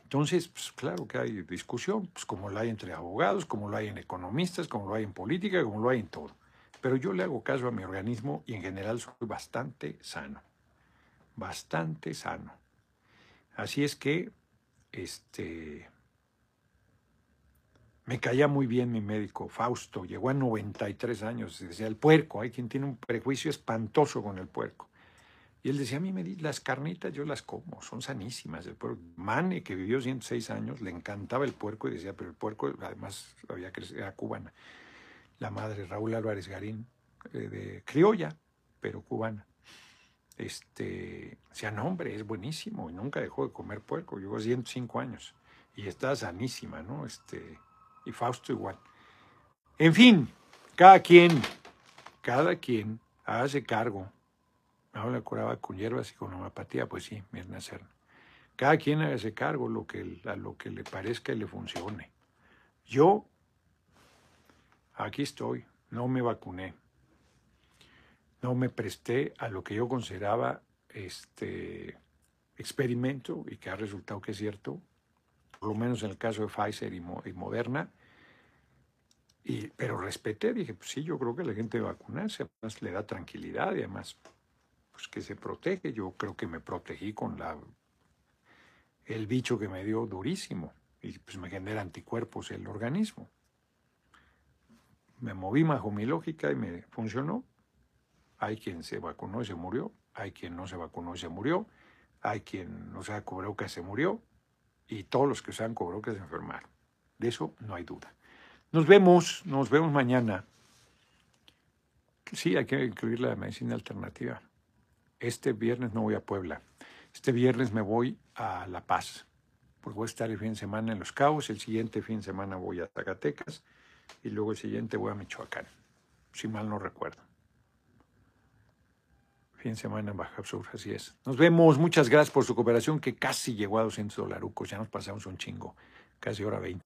Entonces, pues, claro que hay discusión, pues como lo hay entre abogados, como lo hay en economistas, como lo hay en política, como lo hay en todo. Pero yo le hago caso a mi organismo y en general soy bastante sano, bastante sano. Así es que, este, me caía muy bien mi médico, Fausto, llegó a 93 años, decía el puerco, hay quien tiene un prejuicio espantoso con el puerco. Y él decía, a mí me di las carnitas, yo las como, son sanísimas. El puerco. Mane, que vivió 106 años, le encantaba el puerco y decía, pero el puerco además había que era cubana. La madre, Raúl Álvarez Garín, eh, de criolla, pero cubana. Este, decía, no, hombre, es buenísimo, y nunca dejó de comer puerco, llegó a 105 años, y está sanísima, ¿no? Este, y Fausto igual. En fin, cada quien, cada quien hace cargo. Ahora curaba con hierbas y con homeopatía, pues sí, Mirna Serna. Cada quien hace cargo lo que, a lo que le parezca y le funcione. Yo, aquí estoy, no me vacuné. No me presté a lo que yo consideraba este experimento y que ha resultado que es cierto, por lo menos en el caso de Pfizer y, Moderna. Y, pero respeté, dije, pues sí, yo creo que la gente vacunarse, además le da tranquilidad y además, pues que se protege. Yo creo que me protegí con la, el bicho que me dio durísimo y pues me genera anticuerpos el organismo. Me moví bajo mi lógica y me funcionó. Hay quien se vacunó y se murió, hay quien no se vacunó y se murió, hay quien no se que se murió, y todos los que usaban que se enfermaron. De eso no hay duda. Nos vemos, nos vemos mañana. Sí, hay que incluir la medicina alternativa. Este viernes no voy a Puebla. Este viernes me voy a La Paz, porque voy a estar el fin de semana en Los Cabos, el siguiente fin de semana voy a Zacatecas y luego el siguiente voy a Michoacán, si mal no recuerdo. Fin de semana en Baja Sur, así es. Nos vemos, muchas gracias por su cooperación, que casi llegó a 200 dolarucos, ya nos pasamos un chingo, casi hora 20.